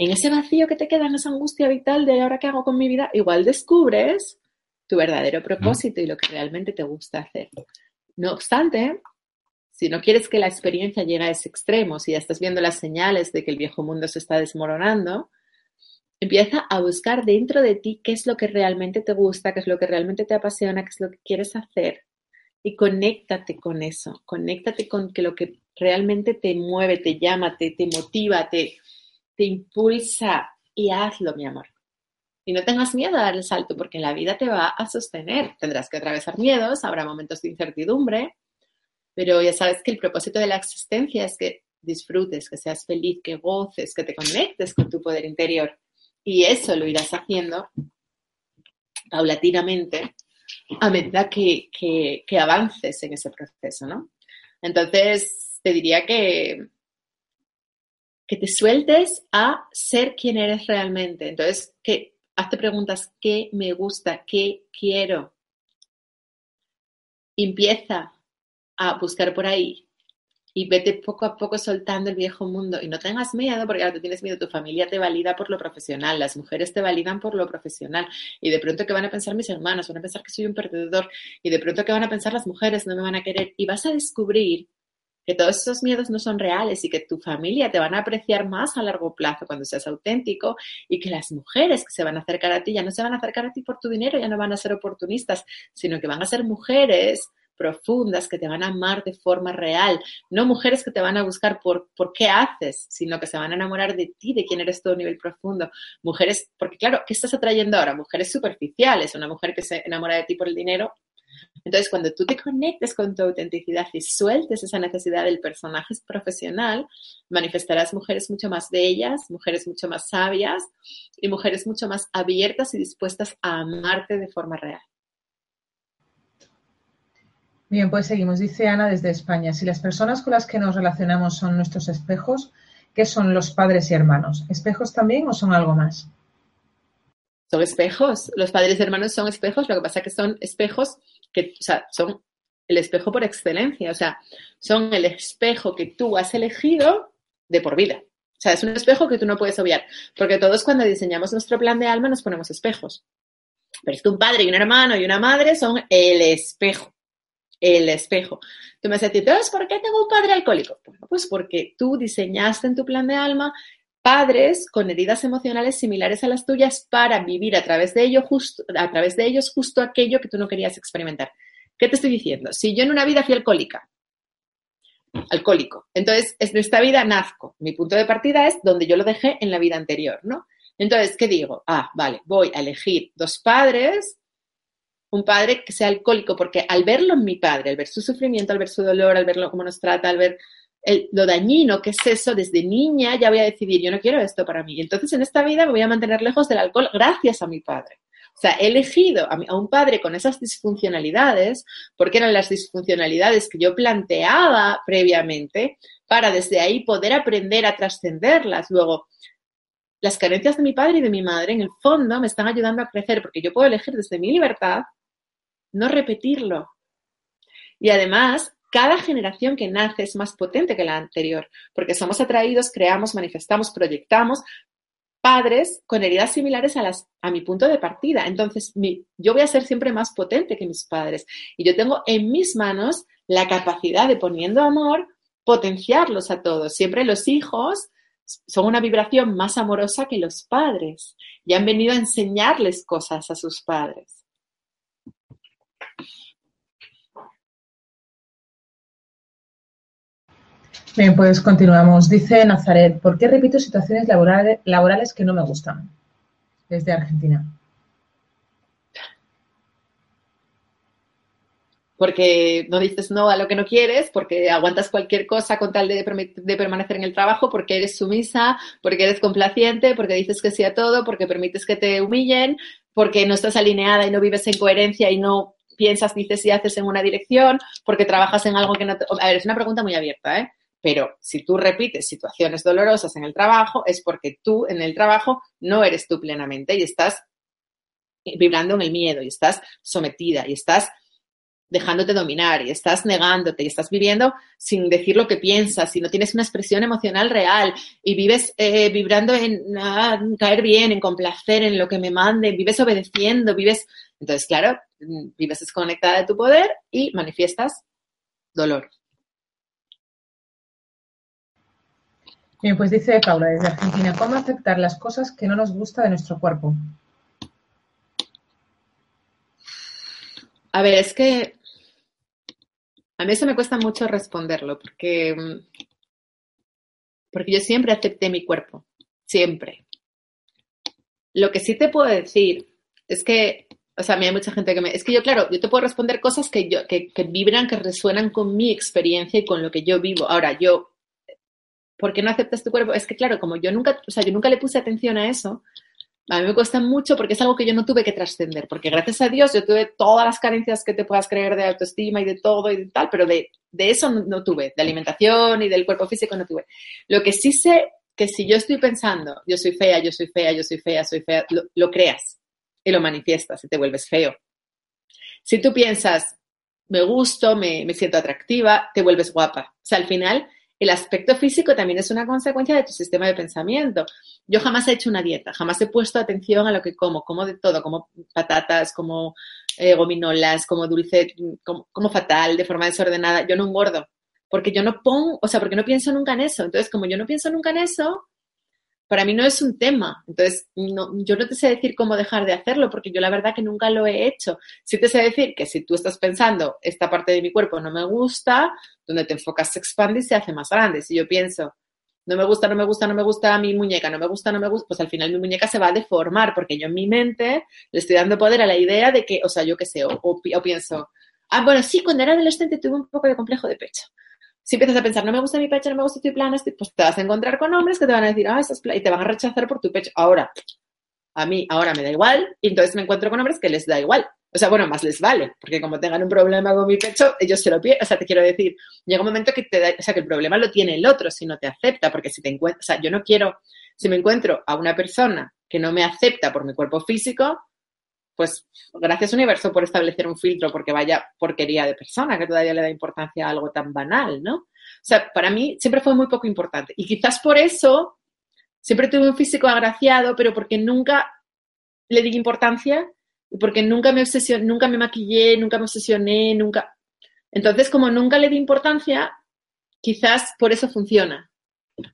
en ese vacío que te queda, en esa angustia vital de ahora qué hago con mi vida, igual descubres tu verdadero propósito y lo que realmente te gusta hacer. No obstante, si no quieres que la experiencia llegue a ese extremo, si ya estás viendo las señales de que el viejo mundo se está desmoronando, empieza a buscar dentro de ti qué es lo que realmente te gusta, qué es lo que realmente te apasiona, qué es lo que quieres hacer. Y conéctate con eso, conéctate con que lo que realmente te mueve, te llama, te, te motiva, te, te impulsa y hazlo, mi amor. Y no tengas miedo a dar el salto porque la vida te va a sostener. Tendrás que atravesar miedos, habrá momentos de incertidumbre, pero ya sabes que el propósito de la existencia es que disfrutes, que seas feliz, que goces, que te conectes con tu poder interior. Y eso lo irás haciendo paulatinamente a medida que, que avances en ese proceso, ¿no? Entonces, te diría que, que te sueltes a ser quien eres realmente. Entonces, que hazte preguntas, ¿qué me gusta? ¿Qué quiero? Empieza a buscar por ahí y vete poco a poco soltando el viejo mundo y no tengas miedo porque ahora tú tienes miedo, tu familia te valida por lo profesional, las mujeres te validan por lo profesional y de pronto que van a pensar mis hermanos, van a pensar que soy un perdedor y de pronto que van a pensar las mujeres, no me van a querer y vas a descubrir que todos esos miedos no son reales y que tu familia te van a apreciar más a largo plazo cuando seas auténtico y que las mujeres que se van a acercar a ti ya no se van a acercar a ti por tu dinero, ya no van a ser oportunistas, sino que van a ser mujeres profundas que te van a amar de forma real, no mujeres que te van a buscar por, por qué haces, sino que se van a enamorar de ti, de quién eres tú nivel profundo. Mujeres, porque claro, ¿qué estás atrayendo ahora? Mujeres superficiales, una mujer que se enamora de ti por el dinero entonces, cuando tú te conectes con tu autenticidad y sueltes esa necesidad del personaje profesional, manifestarás mujeres mucho más bellas, mujeres mucho más sabias y mujeres mucho más abiertas y dispuestas a amarte de forma real. Bien, pues seguimos. Dice Ana desde España, si las personas con las que nos relacionamos son nuestros espejos, ¿qué son los padres y hermanos? ¿Espejos también o son algo más? Son espejos. Los padres y hermanos son espejos, lo que pasa es que son espejos que, o sea, son el espejo por excelencia, o sea, son el espejo que tú has elegido de por vida. O sea, es un espejo que tú no puedes obviar, porque todos cuando diseñamos nuestro plan de alma nos ponemos espejos. Pero es que un padre y un hermano y una madre son el espejo, el espejo. Tú me decir, ¿por qué tengo un padre alcohólico? Bueno, pues porque tú diseñaste en tu plan de alma padres con heridas emocionales similares a las tuyas para vivir a través de ello justo, a través de ellos justo aquello que tú no querías experimentar. ¿Qué te estoy diciendo? Si yo en una vida fui alcohólica, alcohólico, entonces en esta vida nazco. Mi punto de partida es donde yo lo dejé en la vida anterior, ¿no? Entonces, ¿qué digo? Ah, vale, voy a elegir dos padres, un padre que sea alcohólico, porque al verlo en mi padre, al ver su sufrimiento, al ver su dolor, al verlo cómo nos trata, al ver lo dañino que es eso, desde niña ya voy a decidir, yo no quiero esto para mí. Entonces, en esta vida me voy a mantener lejos del alcohol gracias a mi padre. O sea, he elegido a, un padre con esas disfuncionalidades, porque eran las disfuncionalidades que yo planteaba previamente, para desde ahí poder aprender a trascenderlas. Luego, las carencias de mi padre y de mi madre, en el fondo, me están ayudando a crecer, porque yo puedo elegir desde mi libertad no repetirlo. Y además, cada generación que nace es más potente que la anterior, porque somos atraídos, creamos, manifestamos, proyectamos padres con heridas similares a, las, a mi punto de partida. Entonces, yo voy a ser siempre más potente que mis padres. Y yo tengo en mis manos la capacidad de, poniendo amor, potenciarlos a todos. Siempre los hijos son una vibración más amorosa que los padres y han venido a enseñarles cosas a sus padres. Bien, pues continuamos. Dice Nazaret, ¿por qué repito situaciones laborales, que no me gustan? Desde Argentina. porque no dices no a lo que no quieres, porque aguantas cualquier cosa con tal de, de, permanecer en el trabajo, porque eres sumisa, porque eres complaciente, porque dices que sí a todo, porque permites que te humillen, porque no estás alineada y no vives en coherencia y no piensas, dices y haces en una dirección, porque trabajas en algo que no te... A ver, es una pregunta muy abierta, ¿eh? Pero si tú repites situaciones dolorosas en el trabajo, es porque tú en el trabajo no eres tú plenamente y estás vibrando en el miedo y estás sometida y estás dejándote dominar y estás negándote y estás viviendo sin decir lo que piensas y no tienes una expresión emocional real y vives eh, vibrando en ah, caer bien, en complacer, en lo que me manden, vives obedeciendo, vives... Entonces, claro, vives desconectada de tu poder y manifiestas dolor. Bien, pues dice Paula desde Argentina, ¿cómo aceptar las cosas que no nos gusta de nuestro cuerpo? A ver, es que a mí eso me cuesta mucho responderlo porque, porque yo siempre acepté mi cuerpo, siempre. Lo que sí te puedo decir es que, o sea, a mí hay mucha gente que me... Es que yo, claro, yo te puedo responder cosas que, yo, que, que vibran, que resuenan con mi experiencia y con lo que yo vivo. Ahora, yo ¿por qué no aceptas tu cuerpo? Es que claro, como yo nunca, o sea, yo nunca le puse atención a eso, a mí me cuesta mucho porque es algo que yo no tuve que trascender, porque gracias a Dios yo tuve todas las carencias que te puedas creer de autoestima y de todo y de tal, pero de, eso no, tuve, de alimentación y del cuerpo físico no tuve. Lo que sí sé que si yo estoy pensando, yo soy fea, yo soy fea, yo soy fea, soy fea, lo, creas y lo manifiestas y te vuelves feo. Si tú piensas, me gusto, me, me siento atractiva, te vuelves guapa. O sea, al final el aspecto físico también es una consecuencia de tu sistema de pensamiento. Yo jamás he hecho una dieta, jamás he puesto atención a lo que como, como de todo, como patatas, como eh, gominolas, como dulce, como, como fatal, de forma desordenada. Yo no engordo, porque yo no pongo, o sea, porque no pienso nunca en eso. Entonces, como yo no pienso nunca en eso, para mí no es un tema. Entonces, no, yo no te sé decir cómo dejar de hacerlo, porque yo la verdad que nunca lo he hecho. Sí te sé decir que si tú estás pensando, esta parte de mi cuerpo no me gusta, donde te enfocas se expande y se hace más grande. Si yo pienso, no me gusta, no me gusta, no me gusta mi muñeca, no me gusta, no me gusta, pues al final mi muñeca se va a deformar, porque yo en mi mente le estoy dando poder a la idea de que, o sea, yo qué sé, o, o pienso, ah, bueno, sí, cuando era adolescente tuve un poco de complejo de pecho si empiezas a pensar, no me gusta mi pecho, no me gusta tu plana, pues te vas a encontrar con hombres que te van a decir, ah, esas y te van a rechazar por tu pecho. Ahora, a mí ahora me da igual, y entonces me encuentro con hombres que les da igual. O sea, bueno, más les vale, porque como tengan un problema con mi pecho, ellos se lo pierden. O sea, te quiero decir, llega un momento que te da, o sea, que el problema lo tiene el otro si no te acepta, porque si te encuentras, o sea, yo no quiero, si me encuentro a una persona que no me acepta por mi cuerpo físico, pues gracias universo por establecer un filtro, porque vaya porquería de persona que todavía le da importancia a algo tan banal, ¿no? O sea, para mí siempre fue muy poco importante. Y quizás por eso siempre tuve un físico agraciado, pero porque nunca le di importancia y porque nunca me obsesioné, nunca me maquillé, nunca me obsesioné, nunca. Entonces, como nunca le di importancia, quizás por eso funciona.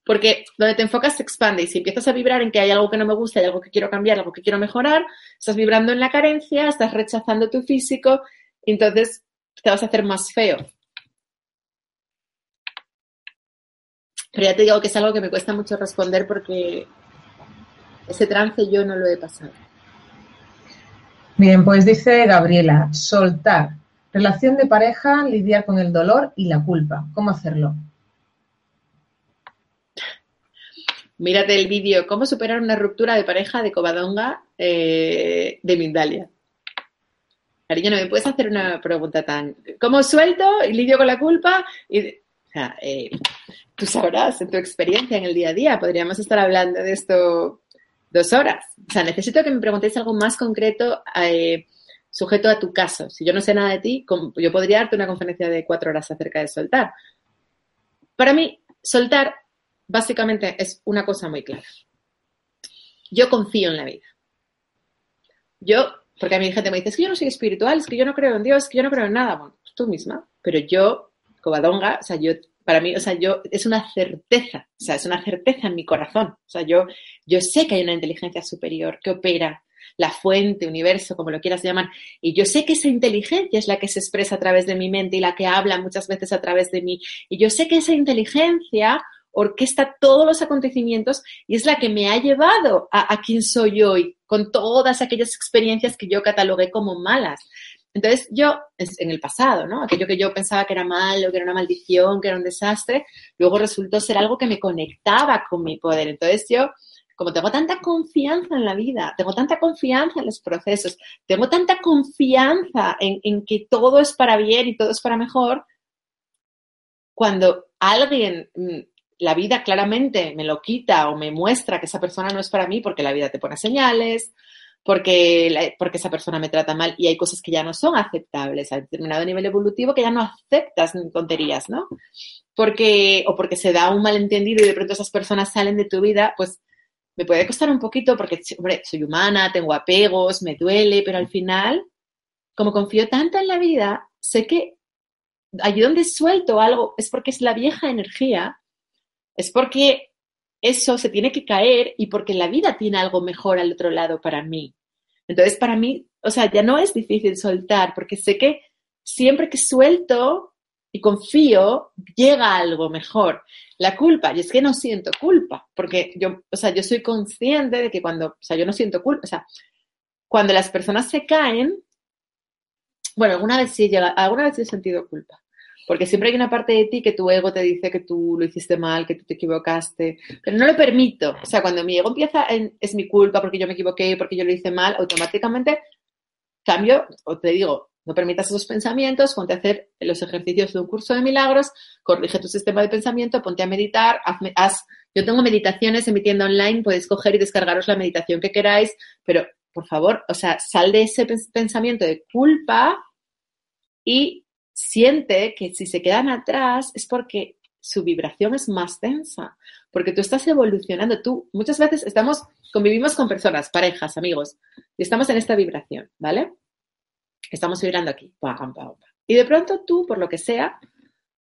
Porque donde te enfocas se expande y si empiezas a vibrar en que hay algo que no me gusta, hay algo que quiero cambiar, algo que quiero mejorar, estás vibrando en la carencia, estás rechazando tu físico, entonces te vas a hacer más feo. Pero ya te digo que es algo que me cuesta mucho responder porque ese trance yo no lo he pasado. Bien, pues dice Gabriela, soltar, relación de pareja, lidiar con el dolor y la culpa. ¿Cómo hacerlo? Mírate el vídeo ¿Cómo superar una ruptura de pareja de Covadonga eh, de Mindalia? Cariño, ¿no me puedes hacer una pregunta tan... ¿Cómo suelto y lidio con la culpa? Y, o sea, eh, tú sabrás, en tu experiencia en el día a día, podríamos estar hablando de esto dos horas. O sea, necesito que me preguntéis algo más concreto eh, sujeto a tu caso. Si yo no sé nada de ti, yo podría darte una conferencia de cuatro horas acerca de soltar. Para mí, soltar básicamente es una cosa muy clara. Yo confío en la vida. Yo, porque a mi gente me dice, es que yo no soy espiritual, es que yo no creo en Dios, es que yo no creo en nada. Bueno, pues tú misma. Pero yo, Covadonga, o sea, yo, para mí, o sea, yo, es una certeza, o sea, es una certeza en mi corazón. O sea, yo, yo sé que hay una inteligencia superior que opera la fuente, universo, como lo quieras llamar. Y yo sé que esa inteligencia es la que se expresa a través de mi mente y la que habla muchas veces a través de mí. Y yo sé que esa inteligencia orquesta todos los acontecimientos y es la que me ha llevado a, quien soy hoy, con todas aquellas experiencias que yo catalogué como malas. Entonces yo, en el pasado, ¿no? Aquello que yo pensaba que era malo, que era una maldición, que era un desastre, luego resultó ser algo que me conectaba con mi poder. Entonces yo, como tengo tanta confianza en la vida, tengo tanta confianza en los procesos, tengo tanta confianza en, en que todo es para bien y todo es para mejor, cuando alguien mm, la vida claramente me lo quita o me muestra que esa persona no es para mí porque la vida te pone señales, porque, porque esa persona me trata mal y hay cosas que ya no son aceptables a determinado nivel evolutivo que ya no aceptas tonterías, ¿no? Porque, o porque se da un malentendido y de pronto esas personas salen de tu vida, pues me puede costar un poquito porque, hombre, soy humana, tengo apegos, me duele, pero al final, como confío tanto en la vida, sé que allí donde suelto algo es porque es la vieja energía es porque eso se tiene que caer y porque la vida tiene algo mejor al otro lado para mí. Entonces, para mí, o sea, ya no es difícil soltar, porque sé que siempre que suelto y confío, llega algo mejor. La culpa, y es que no siento culpa, porque yo, o sea, yo soy consciente de que cuando, o sea, yo no siento culpa, o sea, cuando las personas se caen, bueno, alguna vez sí llega, alguna vez he sentido culpa, porque siempre hay una parte de ti que tu ego te dice que tú lo hiciste mal, que tú te equivocaste, pero no lo permito. O sea, cuando mi ego empieza en es mi culpa porque yo me equivoqué, porque yo lo hice mal, automáticamente cambio, o te digo, no permitas esos pensamientos, ponte a hacer los ejercicios de un curso de milagros, corrige tu sistema de pensamiento, ponte a meditar, haz, yo tengo meditaciones emitiendo online, podéis coger y descargaros la meditación que queráis, pero por favor, o sea, sal de ese pensamiento de culpa y siente que si se quedan atrás es porque su vibración es más densa, porque tú estás evolucionando. Tú muchas veces estamos, convivimos con personas, parejas, amigos, y estamos en esta vibración, ¿vale? Estamos vibrando aquí. Y de pronto tú, por lo que sea,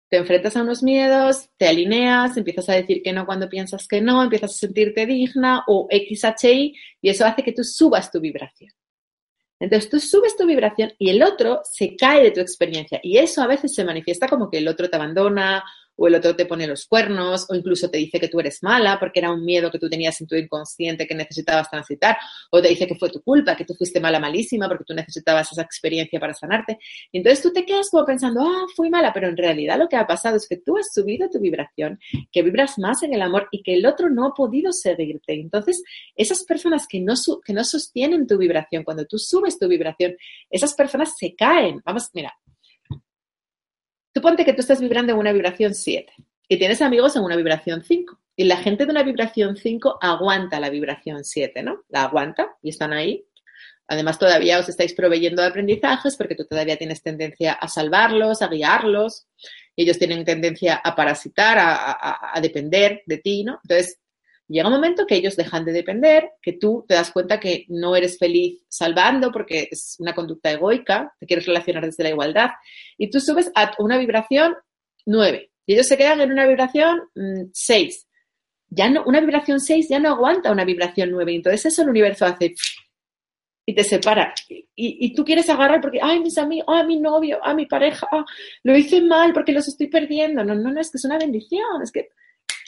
te enfrentas a unos miedos, te alineas, empiezas a decir que no cuando piensas que no, empiezas a sentirte digna o XHI y eso hace que tú subas tu vibración. Entonces tú subes tu vibración y el otro se cae de tu experiencia. Y eso a veces se manifiesta como que el otro te abandona o el otro te pone los cuernos, o incluso te dice que tú eres mala porque era un miedo que tú tenías en tu inconsciente que necesitabas transitar, o te dice que fue tu culpa, que tú fuiste mala, malísima porque tú necesitabas esa experiencia para sanarte. Y entonces tú te quedas como pensando, ah, fui mala, pero en realidad lo que ha pasado es que tú has subido tu vibración, que vibras más en el amor y que el otro no ha podido seguirte. Entonces, esas personas que no, que no sostienen tu vibración, cuando tú subes tu vibración, esas personas se caen. Vamos, mira, Tú ponte que tú estás vibrando en una vibración 7 y tienes amigos en una vibración 5. Y la gente de una vibración 5 aguanta la vibración 7, ¿no? La aguanta y están ahí. Además, todavía os estáis proveyendo de aprendizajes porque tú todavía tienes tendencia a salvarlos, a guiarlos. Ellos tienen tendencia a parasitar, a, a depender de ti, ¿no? Entonces, Llega un momento que ellos dejan de depender, que tú te das cuenta que no eres feliz salvando porque es una conducta egoica, te quieres relacionar desde la igualdad, y tú subes a una vibración 9 y ellos se quedan en una vibración 6. Mm, ya no, una vibración 6 ya no aguanta una vibración 9, entonces eso el universo hace y te separa. Y, tú quieres agarrar porque, ay, mis amigos, ay, mi novio, ay, mi pareja, ah, lo hice mal porque los estoy perdiendo. No, no, no, es que es una bendición, es que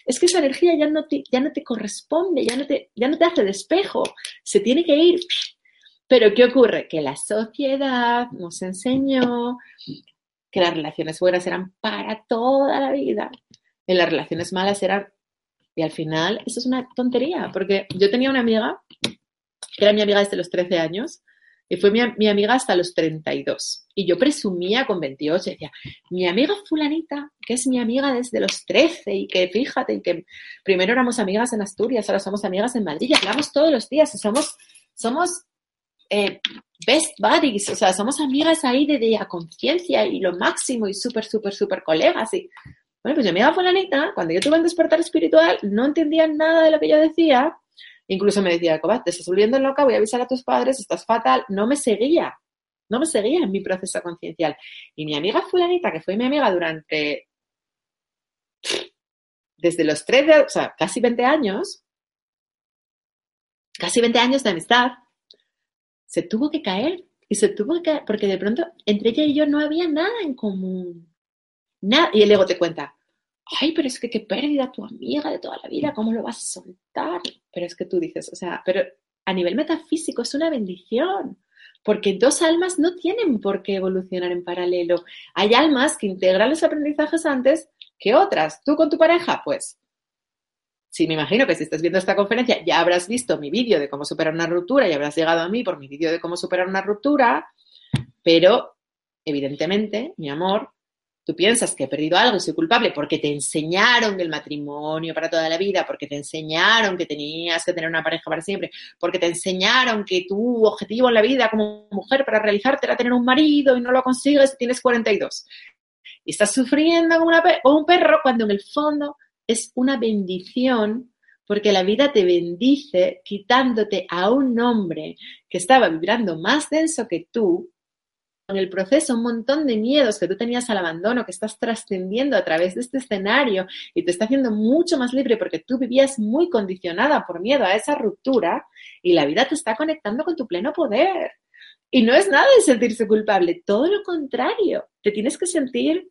es que esa energía ya no te, corresponde, ya no te, ya no te hace despejo, se tiene que ir. Pero ¿qué ocurre? Que la sociedad nos enseñó que las relaciones buenas eran para toda la vida y las relaciones malas eran... Y al final, eso es una tontería, porque yo tenía una amiga, que era mi amiga desde los 13 años, y fue mi, amiga hasta los 32. Y yo presumía con 28, decía, mi amiga fulanita, que es mi amiga desde los 13 y que fíjate, y que primero éramos amigas en Asturias, ahora somos amigas en Madrid y hablamos todos los días y somos, somos eh, best buddies, o sea, somos amigas ahí de, de conciencia y lo máximo y súper, súper, súper colegas. Y bueno, pues mi amiga fulanita, cuando yo tuve el despertar espiritual, no entendía nada de lo que yo decía Incluso me decía, Cobat, te estás volviendo loca, voy a avisar a tus padres, estás fatal. No me seguía, no me seguía en mi proceso conciencial. Y mi amiga fulanita, que fue mi amiga durante, desde los 13, o sea, casi 20 años, casi 20 años de amistad, se tuvo que caer. Y se tuvo que caer, porque de pronto entre ella y yo no había nada en común. Nada. Y el ego te cuenta, ay, pero es que qué pérdida tu amiga de toda la vida, ¿cómo lo vas a soltar? Pero es que tú dices, o sea, pero a nivel metafísico es una bendición, porque dos almas no tienen por qué evolucionar en paralelo. Hay almas que integran los aprendizajes antes que otras. Tú con tu pareja, pues. Sí, me imagino que si estás viendo esta conferencia ya habrás visto mi vídeo de cómo superar una ruptura y habrás llegado a mí por mi vídeo de cómo superar una ruptura, pero evidentemente, mi amor, tú piensas que he perdido algo y soy culpable porque te enseñaron el matrimonio para toda la vida, porque te enseñaron que tenías que tener una pareja para siempre, porque te enseñaron que tu objetivo en la vida como mujer para realizarte era tener un marido y no lo consigues tienes 42. Y estás sufriendo como, una, como un perro cuando en el fondo es una bendición porque la vida te bendice quitándote a un hombre que estaba vibrando más denso que tú en el proceso un montón de miedos que tú tenías al abandono, que estás trascendiendo a través de este escenario y te está haciendo mucho más libre porque tú vivías muy condicionada por miedo a esa ruptura y la vida te está conectando con tu pleno poder. Y no es nada de sentirse culpable, todo lo contrario, te tienes que sentir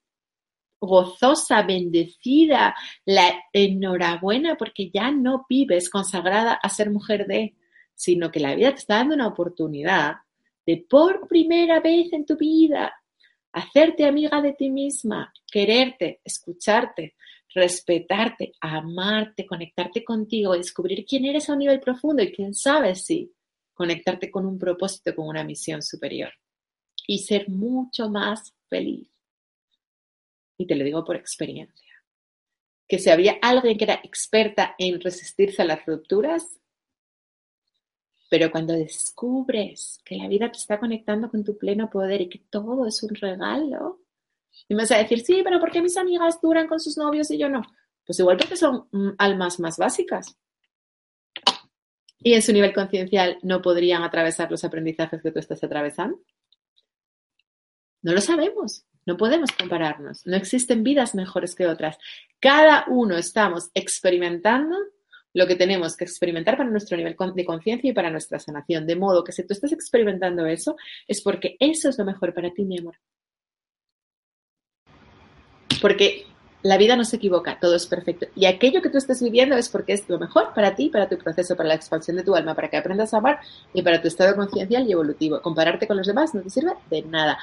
gozosa, bendecida, la enhorabuena porque ya no vives consagrada a ser mujer de, sino que la vida te está dando una oportunidad de por primera vez en tu vida hacerte amiga de ti misma, quererte, escucharte, respetarte, amarte, conectarte contigo, descubrir quién eres a un nivel profundo y quién sabe si conectarte con un propósito, con una misión superior y ser mucho más feliz. Y te lo digo por experiencia. Que si había alguien que era experta en resistirse a las rupturas, pero cuando descubres que la vida te está conectando con tu pleno poder y que todo es un regalo, y vas a decir, sí, pero ¿por qué mis amigas duran con sus novios y yo no? Pues igual porque son mm, almas más básicas. Y en su nivel conciencial no podrían atravesar los aprendizajes que tú estás atravesando. No lo sabemos, no podemos compararnos, no existen vidas mejores que otras. Cada uno estamos experimentando lo que tenemos que experimentar para nuestro nivel de conciencia y para nuestra sanación. De modo que si tú estás experimentando eso, es porque eso es lo mejor para ti, mi amor. Porque la vida no se equivoca, todo es perfecto. Y aquello que tú estés viviendo es porque es lo mejor para ti, para tu proceso, para la expansión de tu alma, para que aprendas a amar y para tu estado conciencial y evolutivo. Compararte con los demás no te sirve de nada.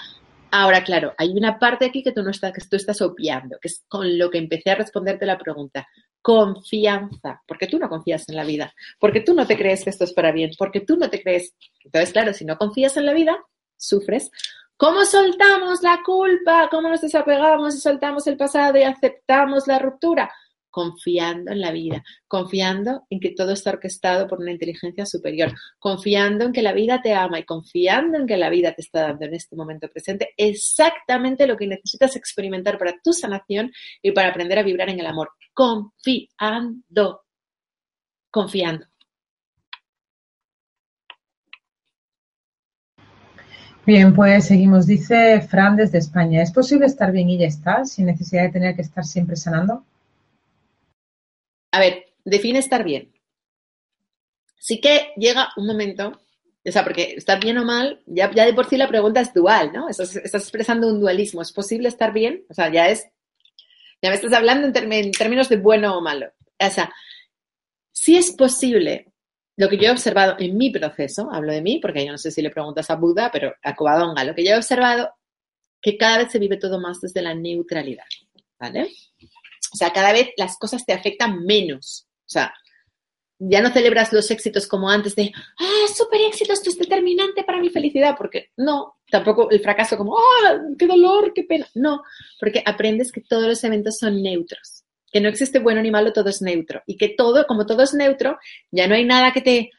Ahora, claro, hay una parte aquí que tú no estás, que tú estás obviando, que es con lo que empecé a responderte la pregunta. Confianza, porque tú no confías en la vida, porque tú no te crees que esto es para bien, porque tú no te crees. Entonces, claro, si no confías en la vida, sufres. ¿Cómo soltamos la culpa? ¿Cómo nos desapegamos y soltamos el pasado y aceptamos la ruptura? Confiando en la vida, confiando en que todo está orquestado por una inteligencia superior, confiando en que la vida te ama y confiando en que la vida te está dando en este momento presente exactamente lo que necesitas experimentar para tu sanación y para aprender a vibrar en el amor, confiando. confiando. Bien, pues seguimos. Dice Fran desde España. ¿Es posible estar bien y ya está, sin necesidad de tener que estar siempre sanando? A ver, define estar bien. Sí que llega un momento, o sea, porque estar bien o mal, ya, de por sí la pregunta es dual, ¿no? Estás, expresando un dualismo. ¿Es posible estar bien? O sea, ya es, ya me estás hablando en, términos de bueno o malo. O sea, sí es posible lo que yo he observado en mi proceso, hablo de mí, porque yo no sé si le preguntas a Buda, pero a Covadonga, lo que yo he observado, que cada vez se vive todo más desde la neutralidad, ¿vale? O sea, cada vez las cosas te afectan menos. O sea, ya no celebras los éxitos como antes de, ah, súper éxito, esto es determinante para mi felicidad, porque no, tampoco el fracaso como, ah, qué dolor, qué pena. No, porque aprendes que todos los eventos son neutros que no existe bueno ni malo, todo es neutro. Y que todo, como todo es neutro, ya no hay nada que te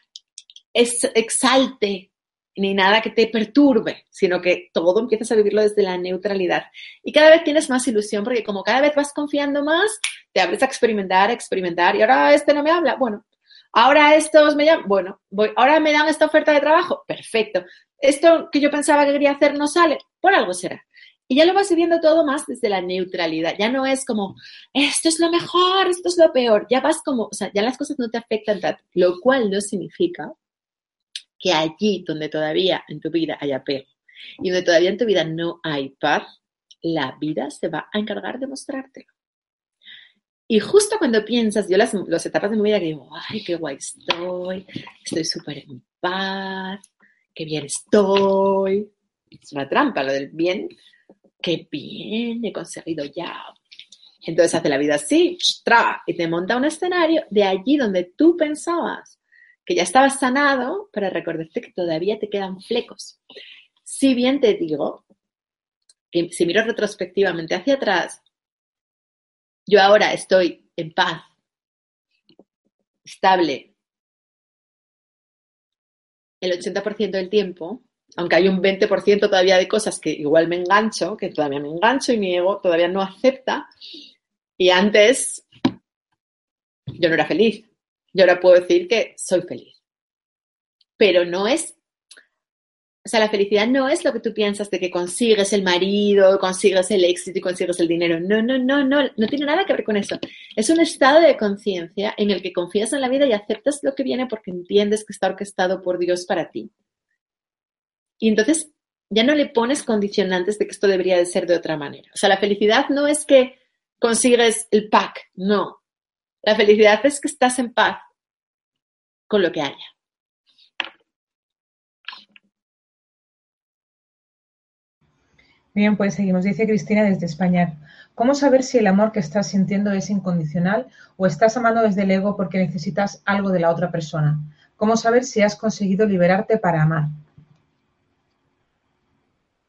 exalte ni nada que te perturbe, sino que todo empiezas a vivirlo desde la neutralidad. Y cada vez tienes más ilusión, porque como cada vez vas confiando más, te abres a experimentar, experimentar, y ahora este no me habla, bueno, ahora estos me llaman, bueno, voy, ahora me dan esta oferta de trabajo, perfecto. Esto que yo pensaba que quería hacer no sale, por algo será. Y ya lo vas viviendo todo más desde la neutralidad. Ya no es como, esto es lo mejor, esto es lo peor. Ya vas como, o sea, ya las cosas no te afectan tanto. Lo cual no significa que allí donde todavía en tu vida hay apego y donde todavía en tu vida no hay paz, la vida se va a encargar de mostrártelo. Y justo cuando piensas, yo las, las etapas de mi vida que digo, ay, qué guay estoy, estoy súper en paz, qué bien estoy. Es una trampa lo del bien, qué bien, he conseguido ya. Entonces hace la vida así, y te monta un escenario de allí donde tú pensabas que ya estabas sanado para recordarte que todavía te quedan flecos. Si bien te digo que si miro retrospectivamente hacia atrás, yo ahora estoy en paz, estable, el 80% del tiempo, aunque hay un 20% todavía de cosas que igual me engancho, que todavía me engancho y mi ego todavía no acepta. Y antes yo no era feliz. Yo ahora puedo decir que soy feliz. Pero no es, o sea, la felicidad no es lo que tú piensas de que consigues el marido, consigues el éxito y consigues el dinero. No, no, no, no, no tiene nada que ver con eso. Es un estado de conciencia en el que confías en la vida y aceptas lo que viene porque entiendes que está orquestado por Dios para ti. Y entonces ya no le pones condicionantes de que esto debería de ser de otra manera. O sea, la felicidad no es que consigues el pack, no. La felicidad es que estás en paz con lo que haya. Bien, pues seguimos. Dice Cristina desde España. ¿Cómo saber si el amor que estás sintiendo es incondicional o estás amando desde el ego porque necesitas algo de la otra persona? ¿Cómo saber si has conseguido liberarte para amar?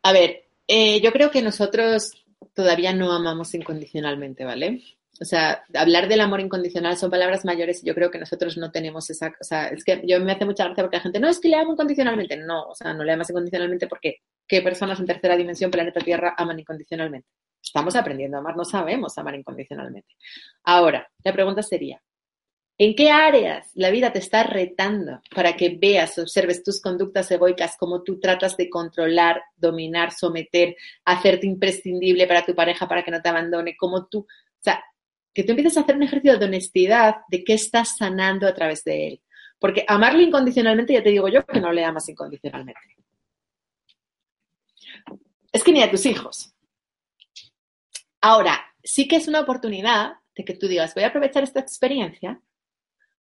A ver, eh, yo creo que nosotros todavía no amamos incondicionalmente, ¿vale? O sea, hablar del amor incondicional son palabras mayores y yo creo que nosotros no tenemos esa, o sea, es que yo me hace mucha gracia porque la gente, no, es que le amo incondicionalmente. No, o sea, no le amas incondicionalmente porque ¿qué personas en tercera dimensión, planeta Tierra, aman incondicionalmente? Estamos aprendiendo a amar, no sabemos amar incondicionalmente. Ahora, la pregunta sería, ¿En qué áreas la vida te está retando para que veas, observes tus conductas egoicas, cómo tú tratas de controlar, dominar, someter, hacerte imprescindible para tu pareja para que no te abandone, cómo tú, o sea, que tú empieces a hacer un ejercicio de honestidad de qué estás sanando a través de él. Porque amarlo incondicionalmente, ya te digo yo que no le amas incondicionalmente. Es que ni a tus hijos. Ahora, sí que es una oportunidad de que tú digas, voy a aprovechar esta experiencia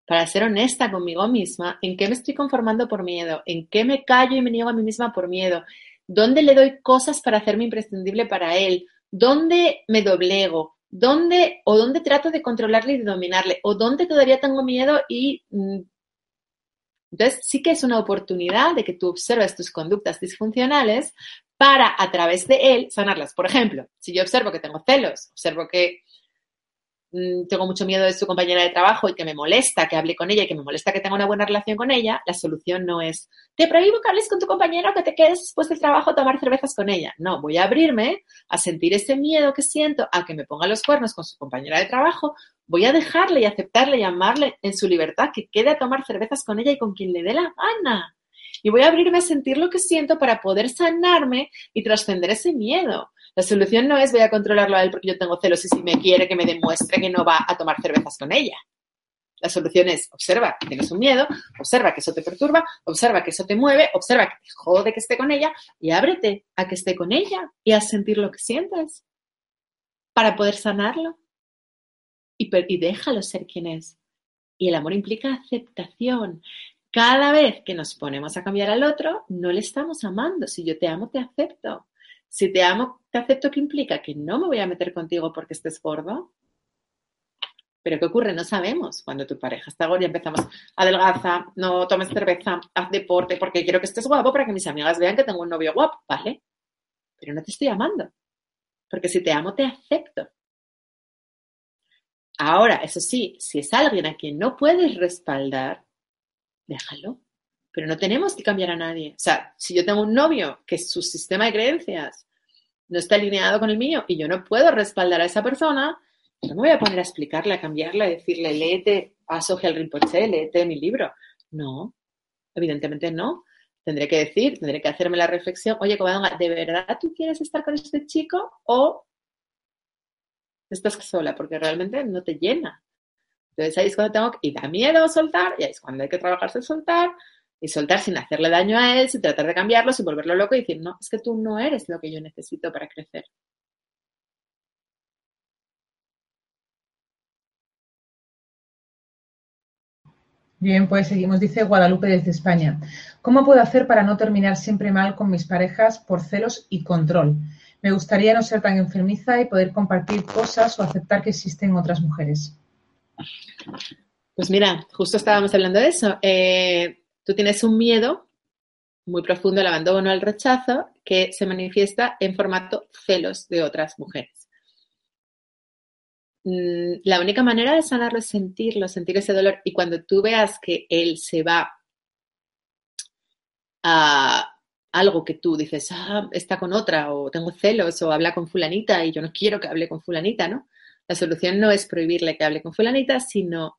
para ser honesta conmigo misma, en qué me estoy conformando por miedo, en qué me callo y me niego a mí misma por miedo, dónde le doy cosas para hacerme imprescindible para él, dónde me doblego, dónde o dónde trato de controlarle y de dominarle, o dónde todavía tengo miedo y mm, entonces sí que es una oportunidad de que tú observes tus conductas disfuncionales para a través de él sanarlas. Por ejemplo, si yo observo que tengo celos, observo que tengo mucho miedo de su compañera de trabajo y que me molesta que hable con ella y que me molesta que tenga una buena relación con ella, la solución no es, te prohíbo que hables con tu compañera o que te quedes después del trabajo a tomar cervezas con ella. No, voy a abrirme a sentir ese miedo que siento a que me ponga los cuernos con su compañera de trabajo, voy a dejarle y aceptarle y amarle en su libertad, que quede a tomar cervezas con ella y con quien le dé la gana. Y voy a abrirme a sentir lo que siento para poder sanarme y trascender ese miedo. La solución no es voy a controlarlo a él porque yo tengo celos y si me quiere que me demuestre que no va a tomar cervezas con ella. La solución es observa que tienes un miedo, observa que eso te perturba, observa que eso te mueve, observa que te jode que esté con ella y ábrete a que esté con ella y a sentir lo que sientes para poder sanarlo. Y, y déjalo ser quien es. Y el amor implica aceptación. Cada vez que nos ponemos a cambiar al otro, no le estamos amando. Si yo te amo, te acepto. Si te amo, te acepto que implica que no me voy a meter contigo porque estés gordo. Pero ¿qué ocurre? No sabemos. Cuando tu pareja está gorda y empezamos, adelgaza, no tomes cerveza, haz deporte, porque quiero que estés guapo para que mis amigas vean que tengo un novio guapo, ¿vale? Pero no te estoy amando. Porque si te amo, te acepto. Ahora, eso sí, si es alguien a quien no puedes respaldar, déjalo pero no tenemos que cambiar a nadie. O sea, si yo tengo un novio que su sistema de creencias no está alineado con el mío y yo no puedo respaldar a esa persona, no me voy a poner a explicarle, a cambiarle, a decirle, léete a Sohel Rinpoche, léete mi libro. No, evidentemente no. Tendré que decir, tendré que hacerme la reflexión, oye, ¿de verdad tú quieres estar con este chico o estás sola? Porque realmente no te llena. Entonces ahí es cuando tengo, y da miedo soltar, y ahí es cuando hay que trabajarse soltar, y soltar sin hacerle daño a él, sin tratar de cambiarlo, sin volverlo loco y decir, no, es que tú no eres lo que yo necesito para crecer. Bien, pues seguimos, dice Guadalupe desde España. ¿Cómo puedo hacer para no terminar siempre mal con mis parejas por celos y control? Me gustaría no ser tan enfermiza y poder compartir cosas o aceptar que existen otras mujeres. Pues mira, justo estábamos hablando de eso. Eh, Tú tienes un miedo muy profundo al abandono, al rechazo, que se manifiesta en formato celos de otras mujeres. Mm, la única manera de sanarlo es sentirlo, sentir ese dolor. Y cuando tú veas que él se va a algo que tú dices, ah, está con otra, o tengo celos, o habla con fulanita y yo no quiero que hable con fulanita, ¿no? La solución no es prohibirle que hable con fulanita, sino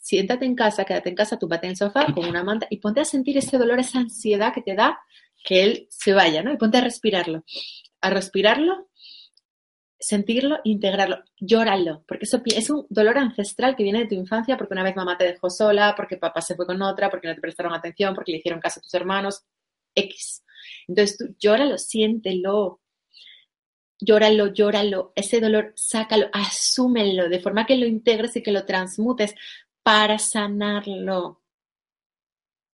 siéntate en casa, quédate en casa, túpate en el sofá con una manta y ponte a sentir ese dolor, esa ansiedad que te da que él se vaya, ¿no? Y ponte a respirarlo. A respirarlo, sentirlo, integrarlo, llóralo, porque eso es un dolor ancestral que viene de tu infancia porque una vez mamá te dejó sola, porque papá se fue con otra, porque no te prestaron atención, porque le hicieron caso a tus hermanos, X. Entonces tú llóralo, siéntelo, llóralo, llóralo, ese dolor, sácalo, asúmelo, de forma que lo integres y que lo transmutes, para sanarlo.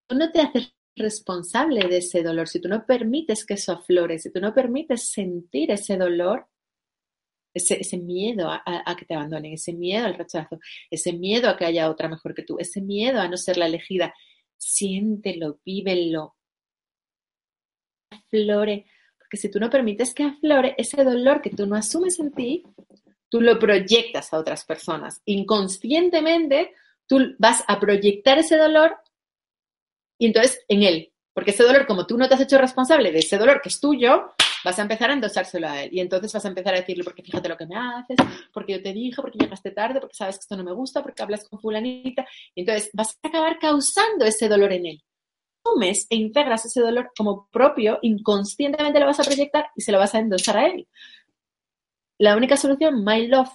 Tú no te haces responsable de ese dolor, si tú no permites que eso aflore, si tú no permites sentir ese dolor, ese, miedo a, a, que te abandonen, ese miedo al rechazo, ese miedo a que haya otra mejor que tú, ese miedo a no ser la elegida, siéntelo, vívelo, aflore, porque si tú no permites que aflore ese dolor que tú no asumes en ti, tú lo proyectas a otras personas inconscientemente tú vas a proyectar ese dolor y entonces en él, porque ese dolor, como tú no te has hecho responsable de ese dolor que es tuyo, vas a empezar a endosárselo a él. Y entonces vas a empezar a decirle, porque fíjate lo que me haces, porque yo te dije, porque llegaste tarde, porque sabes que esto no me gusta, porque hablas con fulanita. Y entonces vas a acabar causando ese dolor en él. Tomes e integras ese dolor como propio, inconscientemente lo vas a proyectar y se lo vas a endosar a él. La única solución, my love,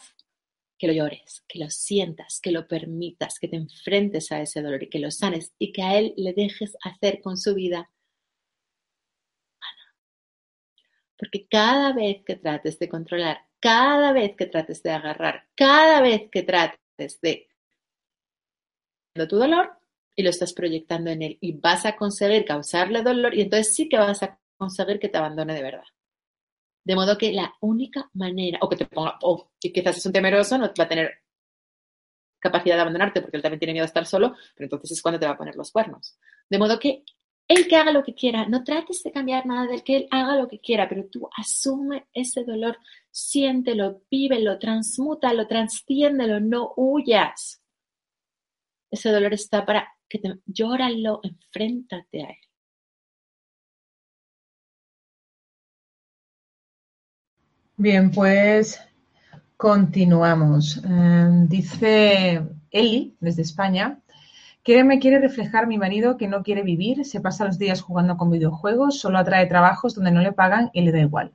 que lo llores, que lo sientas, que lo permitas, que te enfrentes a ese dolor y que lo sanes y que a él le dejes hacer con su vida. Porque cada vez que trates de controlar, cada vez que trates de agarrar, cada vez que trates de tu dolor y lo estás proyectando en él y vas a conseguir causarle dolor y entonces sí que vas a conseguir que te abandone de verdad. De modo que la única manera, o que te ponga, o que quizás es un temeroso, no va a tener capacidad de abandonarte porque él también tiene miedo a estar solo, pero entonces es cuando te va a poner los cuernos. De modo que él que haga lo que quiera, no trates de cambiar nada del que él haga lo que quiera, pero tú asume ese dolor, siéntelo, vívelo, transmútalo, transciéndelo, no huyas. Ese dolor está para que te llóralo, enfréntate a él. Bien, pues continuamos. Eh, dice Eli, desde España, que me quiere reflejar mi marido que no quiere vivir, se pasa los días jugando con videojuegos, solo atrae trabajos donde no le pagan y le da igual.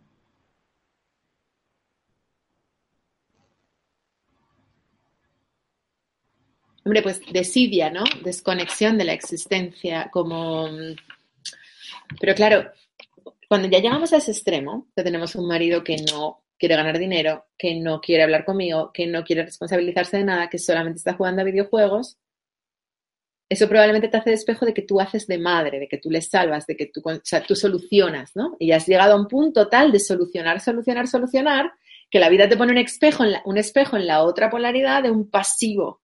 Hombre, pues desidia, ¿no? Desconexión de la existencia, como... Pero claro, cuando ya llegamos a ese extremo, que tenemos un marido que no quiere ganar dinero, que no quiere hablar conmigo, que no quiere responsabilizarse de nada, que solamente está jugando a videojuegos, eso probablemente te hace despejo de que tú haces de madre, de que tú le salvas, de que tú, o sea, tú solucionas, ¿no? Y has llegado a un punto tal de solucionar, solucionar, solucionar, que la vida te pone un espejo en la, un espejo en la otra polaridad de un pasivo,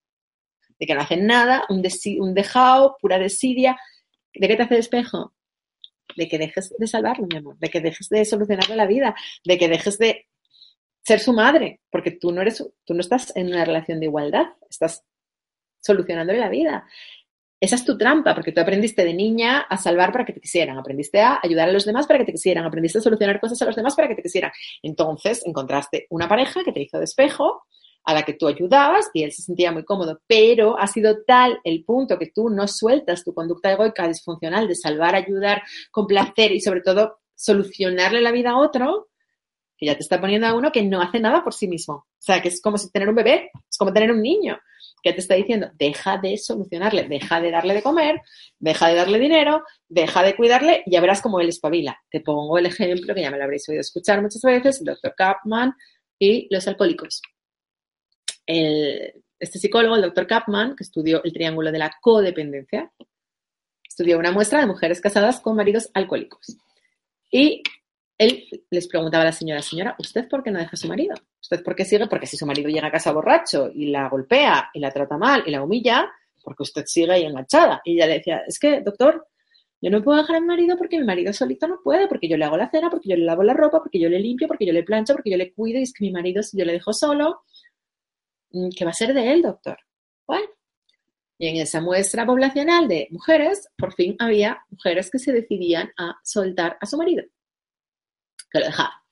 de que no hacen nada, un, un dejado, pura desidia. ¿De qué te hace despejo? De que dejes de salvarlo, mi amor, de que dejes de solucionarle la vida, de que dejes de ser su madre, porque tú no eres, tú no estás en una relación de igualdad, estás solucionándole la vida. Esa es tu trampa, porque tú aprendiste de niña a salvar para que te quisieran, aprendiste a ayudar a los demás para que te quisieran, aprendiste a solucionar cosas a los demás para que te quisieran. Entonces encontraste una pareja que te hizo despejo, a la que tú ayudabas y él se sentía muy cómodo, pero ha sido tal el punto que tú no sueltas tu conducta egoica disfuncional de salvar, ayudar, complacer y sobre todo solucionarle la vida a otro, que ya te está poniendo a uno que no hace nada por sí mismo. O sea, que es como si tener un bebé, es como tener un niño que te está diciendo, deja de solucionarle, deja de darle de comer, deja de darle dinero, deja de cuidarle y ya verás cómo él espabila. Te pongo el ejemplo que ya me lo habréis oído escuchar muchas veces, el doctor Kapman y los alcohólicos. Este psicólogo, el doctor Kapman, que estudió el triángulo de la codependencia, estudió una muestra de mujeres casadas con maridos alcohólicos. Y él les preguntaba a la señora, señora, ¿usted por qué no deja a su marido? ¿Usted por qué sigue? Porque si su marido llega a casa borracho y la golpea y la trata mal y la humilla, porque usted sigue ahí enganchada. Y ella le decía, es que, doctor, yo no puedo dejar a mi marido porque mi marido solito no puede, porque yo le hago la cena, porque yo le lavo la ropa, porque yo le limpio, porque yo le plancho, porque yo le cuido y es que mi marido, si yo le dejo solo, ¿qué va a ser de él, doctor? Bueno, y en esa muestra poblacional de mujeres, por fin había mujeres que se decidían a soltar a su marido que lo dejaba.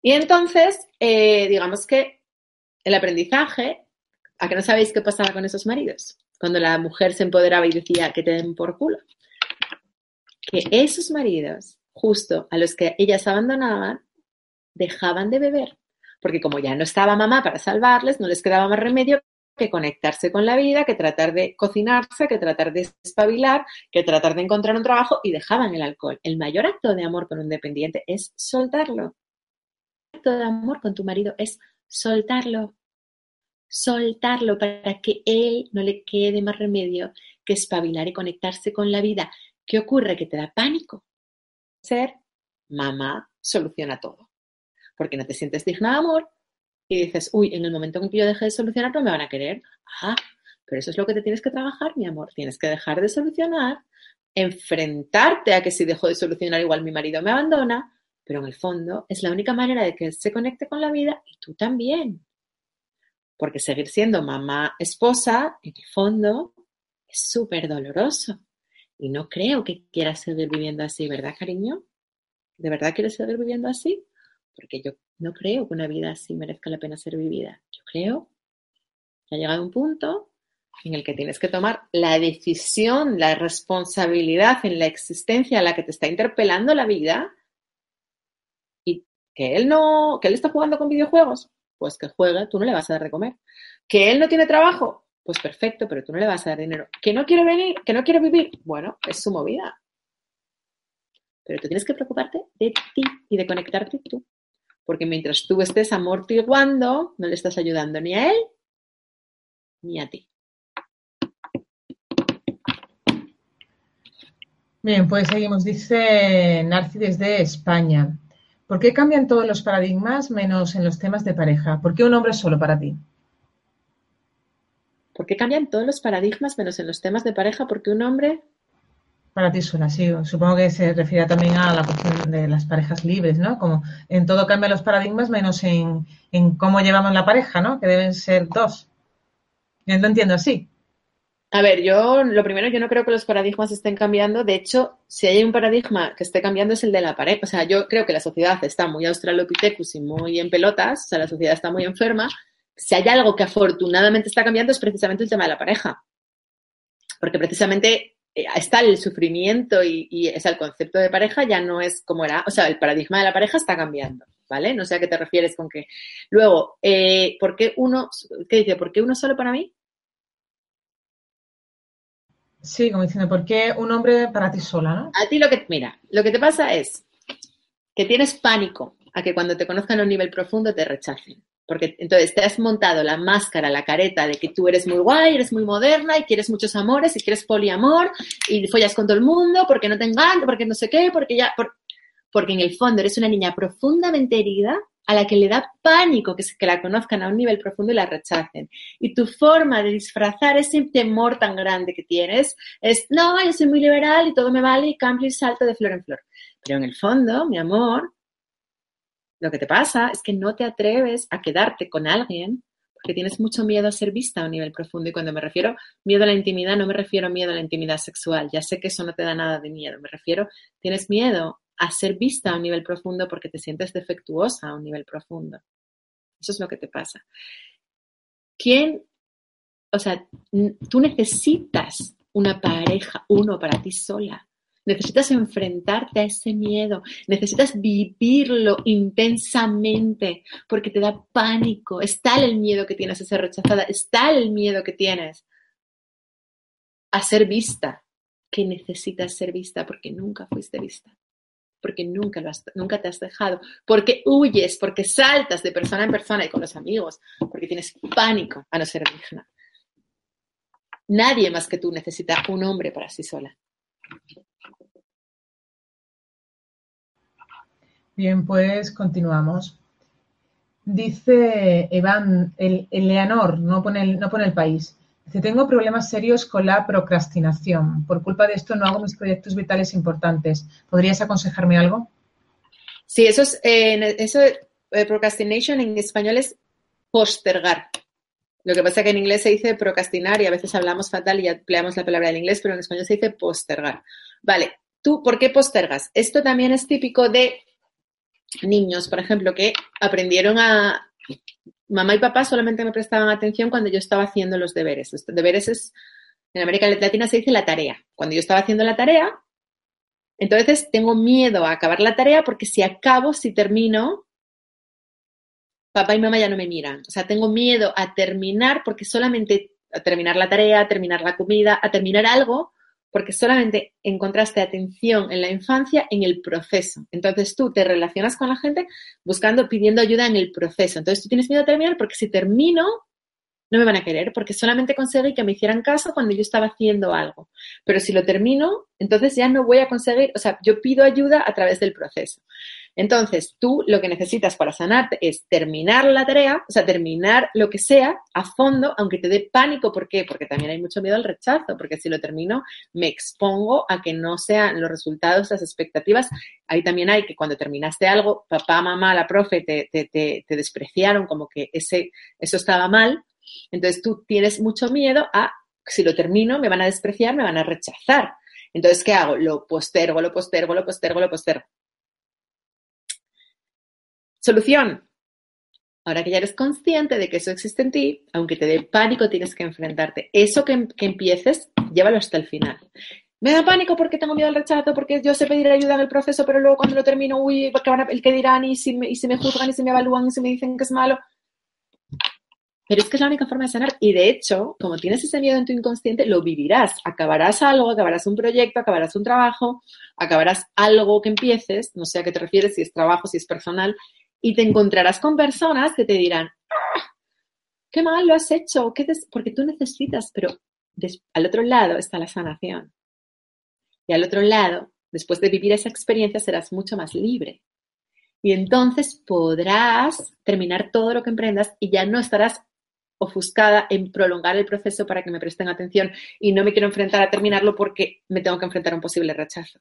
Y entonces, eh, digamos que el aprendizaje, ¿a que no sabéis qué pasaba con esos maridos? Cuando la mujer se empoderaba y decía que te den por culo. Que esos maridos, justo a los que ellas abandonaban, dejaban de beber. Porque como ya no estaba mamá para salvarles, no les quedaba más remedio que conectarse con la vida, que tratar de cocinarse, que tratar de espabilar, que tratar de encontrar un trabajo y dejaban el alcohol. El mayor acto de amor con un dependiente es soltarlo. El acto de amor con tu marido es soltarlo. Soltarlo para que él no le quede más remedio que espabilar y conectarse con la vida. ¿Qué ocurre? Que te da pánico. Ser mamá soluciona todo. Porque no te sientes digna de amor, y dices, uy, en el momento en que yo deje de solucionar no me van a querer. Ah, pero eso es lo que te tienes que trabajar, mi amor. Tienes que dejar de solucionar, enfrentarte a que si dejo de solucionar igual mi marido me abandona, pero en el fondo es la única manera de que él se conecte con la vida y tú también. Porque seguir siendo mamá, esposa, en el fondo es súper doloroso. Y no creo que quieras seguir viviendo así, ¿verdad, cariño? ¿De verdad quieres seguir viviendo así? Porque yo no creo que una vida así merezca la pena ser vivida. Yo creo que ha llegado un punto en el que tienes que tomar la decisión, la responsabilidad en la existencia a la que te está interpelando la vida y que él no, que él está jugando con videojuegos, pues que juegue, tú no le vas a dar de comer. Que él no tiene trabajo, pues perfecto, pero tú no le vas a dar dinero. Que no quiere venir, que no quiere vivir, bueno, es su movida. Pero tú tienes que preocuparte de ti y de conectarte tú porque mientras tú estés amortiguando, no le estás ayudando ni a él ni a ti. Bien, pues seguimos. Dice Narci desde España. ¿Por qué cambian todos los paradigmas menos en los temas de pareja? ¿Por qué un hombre es solo para ti? ¿Por qué cambian todos los paradigmas menos en los temas de pareja? ¿Por qué un hombre? Para ti sola, sí. Supongo que se refiere también a la cuestión de las parejas libres, ¿no? Como en todo cambia los paradigmas, menos en, en cómo llevamos la pareja, ¿no? Que deben ser dos. Yo lo entiendo así. A ver, yo lo primero, yo no creo que los paradigmas estén cambiando. De hecho, si hay un paradigma que esté cambiando es el de la pareja. O sea, yo creo que la sociedad está muy australopithecus y muy en pelotas. O sea, la sociedad está muy enferma. Si hay algo que afortunadamente está cambiando es precisamente el tema de la pareja. Porque precisamente está el sufrimiento y, es el concepto de pareja ya no es como era. O sea, el paradigma de la pareja está cambiando. ¿Vale? No sé a qué te refieres con que. Luego, eh, ¿por qué uno, qué dice? ¿Por qué uno solo para mí? Sí, como diciendo, ¿por qué un hombre para ti sola, no? A ti lo que, mira, lo que te pasa es que tienes pánico a que cuando te conozcan a un nivel profundo te rechacen. Porque entonces te has montado la máscara, la careta de que tú eres muy guay, eres muy moderna y quieres muchos amores y quieres poliamor y follas con todo el mundo porque no te encanta, porque no sé qué, porque ya, porque en el fondo eres una niña profundamente herida a la que le da pánico que, que la conozcan a un nivel profundo y la rechacen. Y tu forma de disfrazar ese temor tan grande que tienes es, no, yo soy muy liberal y todo me vale y cambio y salto de flor en flor. Pero en el fondo, mi amor, lo que te pasa es que no te atreves a quedarte con alguien porque tienes mucho miedo a ser vista a un nivel profundo. Y cuando me refiero miedo a la intimidad, no me refiero miedo a la intimidad sexual. Ya sé que eso no te da nada de miedo. Me refiero, tienes miedo a ser vista a un nivel profundo porque te sientes defectuosa a un nivel profundo. Eso es lo que te pasa. ¿Quién, o sea, tú necesitas una pareja, uno para ti sola. Necesitas enfrentarte a ese miedo, necesitas vivirlo intensamente porque te da pánico. Es tal el miedo que tienes a ser rechazada, es tal el miedo que tienes a ser vista que necesitas ser vista porque nunca fuiste vista porque nunca, lo has, nunca te has dejado, porque huyes, porque saltas de persona en persona y con los amigos, porque tienes pánico a no ser digna. Nadie más que tú necesita un hombre para sí sola. Bien, pues continuamos. Dice Evan, el, Leonor, no pone no pone el país. Dice, tengo problemas serios con la procrastinación. Por culpa de esto no hago mis proyectos vitales importantes. ¿Podrías aconsejarme algo? Sí, eso es, eh, eso, eh, procrastination en español es postergar. Lo que pasa es que en inglés se dice procrastinar y a veces hablamos fatal y empleamos la palabra en inglés, pero en español se dice postergar. Vale, ¿tú por qué postergas? Esto también es típico de niños, por ejemplo, que aprendieron a mamá y papá solamente me prestaban atención cuando yo estaba haciendo los deberes. Los deberes es, en América Latina se dice la tarea. Cuando yo estaba haciendo la tarea, entonces tengo miedo a acabar la tarea porque si acabo, si termino, papá y mamá ya no me miran. O sea, tengo miedo a terminar porque solamente a terminar la tarea, a terminar la comida, a terminar algo, porque solamente encontraste atención en la infancia en el proceso. Entonces tú te relacionas con la gente buscando, pidiendo ayuda en el proceso. Entonces tú tienes miedo a terminar porque si termino, no me van a querer porque solamente conseguí que me hicieran caso cuando yo estaba haciendo algo. Pero si lo termino, entonces ya no voy a conseguir, o sea, yo pido ayuda a través del proceso. Entonces, tú lo que necesitas para sanarte es terminar la tarea, o sea, terminar lo que sea a fondo, aunque te dé pánico. ¿Por qué? Porque también hay mucho miedo al rechazo, porque si lo termino, me expongo a que no sean los resultados, las expectativas. Ahí también hay que cuando terminaste algo, papá, mamá, la profe te, te, te despreciaron como que ese, eso estaba mal. Entonces, tú tienes mucho miedo a, si lo termino, me van a despreciar, me van a rechazar. Entonces, ¿qué hago? Lo postergo, lo postergo, lo postergo, lo postergo. Solución. Ahora que ya eres consciente de que eso existe en ti, aunque te dé pánico, tienes que enfrentarte. Eso que, empieces, llévalo hasta el final. Me da pánico porque tengo miedo al rechazo, porque yo sé pedir ayuda en el proceso, pero luego cuando lo termino, uy, ¿qué el que dirán y si, me, y si me juzgan y si me evalúan y si me dicen que es malo. Pero es que es la única forma de sanar. Y de hecho, como tienes ese miedo en tu inconsciente, lo vivirás. Acabarás algo, acabarás un proyecto, acabarás un trabajo, acabarás algo que empieces, no sé a qué te refieres, si es trabajo, si es personal, y te encontrarás con personas que te dirán, ah, qué mal lo has hecho, ¿Qué porque tú necesitas, pero al otro lado está la sanación. Y al otro lado, después de vivir esa experiencia, serás mucho más libre. Y entonces podrás terminar todo lo que emprendas y ya no estarás ofuscada en prolongar el proceso para que me presten atención y no me quiero enfrentar a terminarlo porque me tengo que enfrentar a un posible rechazo.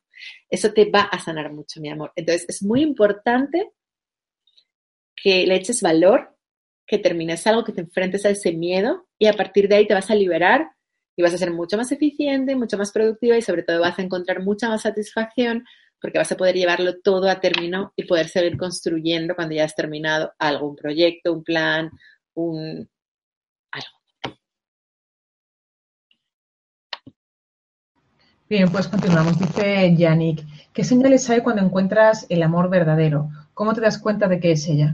Eso te va a sanar mucho, mi amor. Entonces, es muy importante que le eches valor, que termines algo, que te enfrentes a ese miedo y a partir de ahí te vas a liberar y vas a ser mucho más eficiente, mucho más productiva y sobre todo vas a encontrar mucha más satisfacción porque vas a poder llevarlo todo a término y poder seguir construyendo cuando ya has terminado algo, un proyecto, un plan, un algo. Bien, pues continuamos. Dice Yannick, ¿qué señales hay cuando encuentras el amor verdadero? ¿Cómo te das cuenta de que es ella?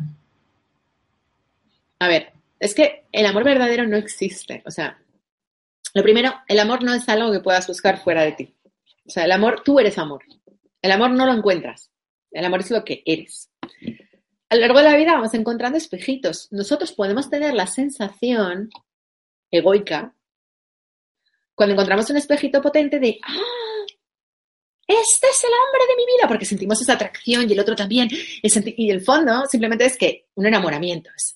A ver, es que el amor verdadero no existe. O sea, lo primero, el amor no es algo que puedas buscar fuera de ti. O sea, el amor, tú eres amor. El amor no lo encuentras. El amor es lo que eres. A lo largo de la vida vamos encontrando espejitos. Nosotros podemos tener la sensación egoica cuando encontramos un espejito potente de, ah, este es el hombre de mi vida, porque sentimos esa atracción y el otro también. Y el fondo simplemente es que un enamoramiento es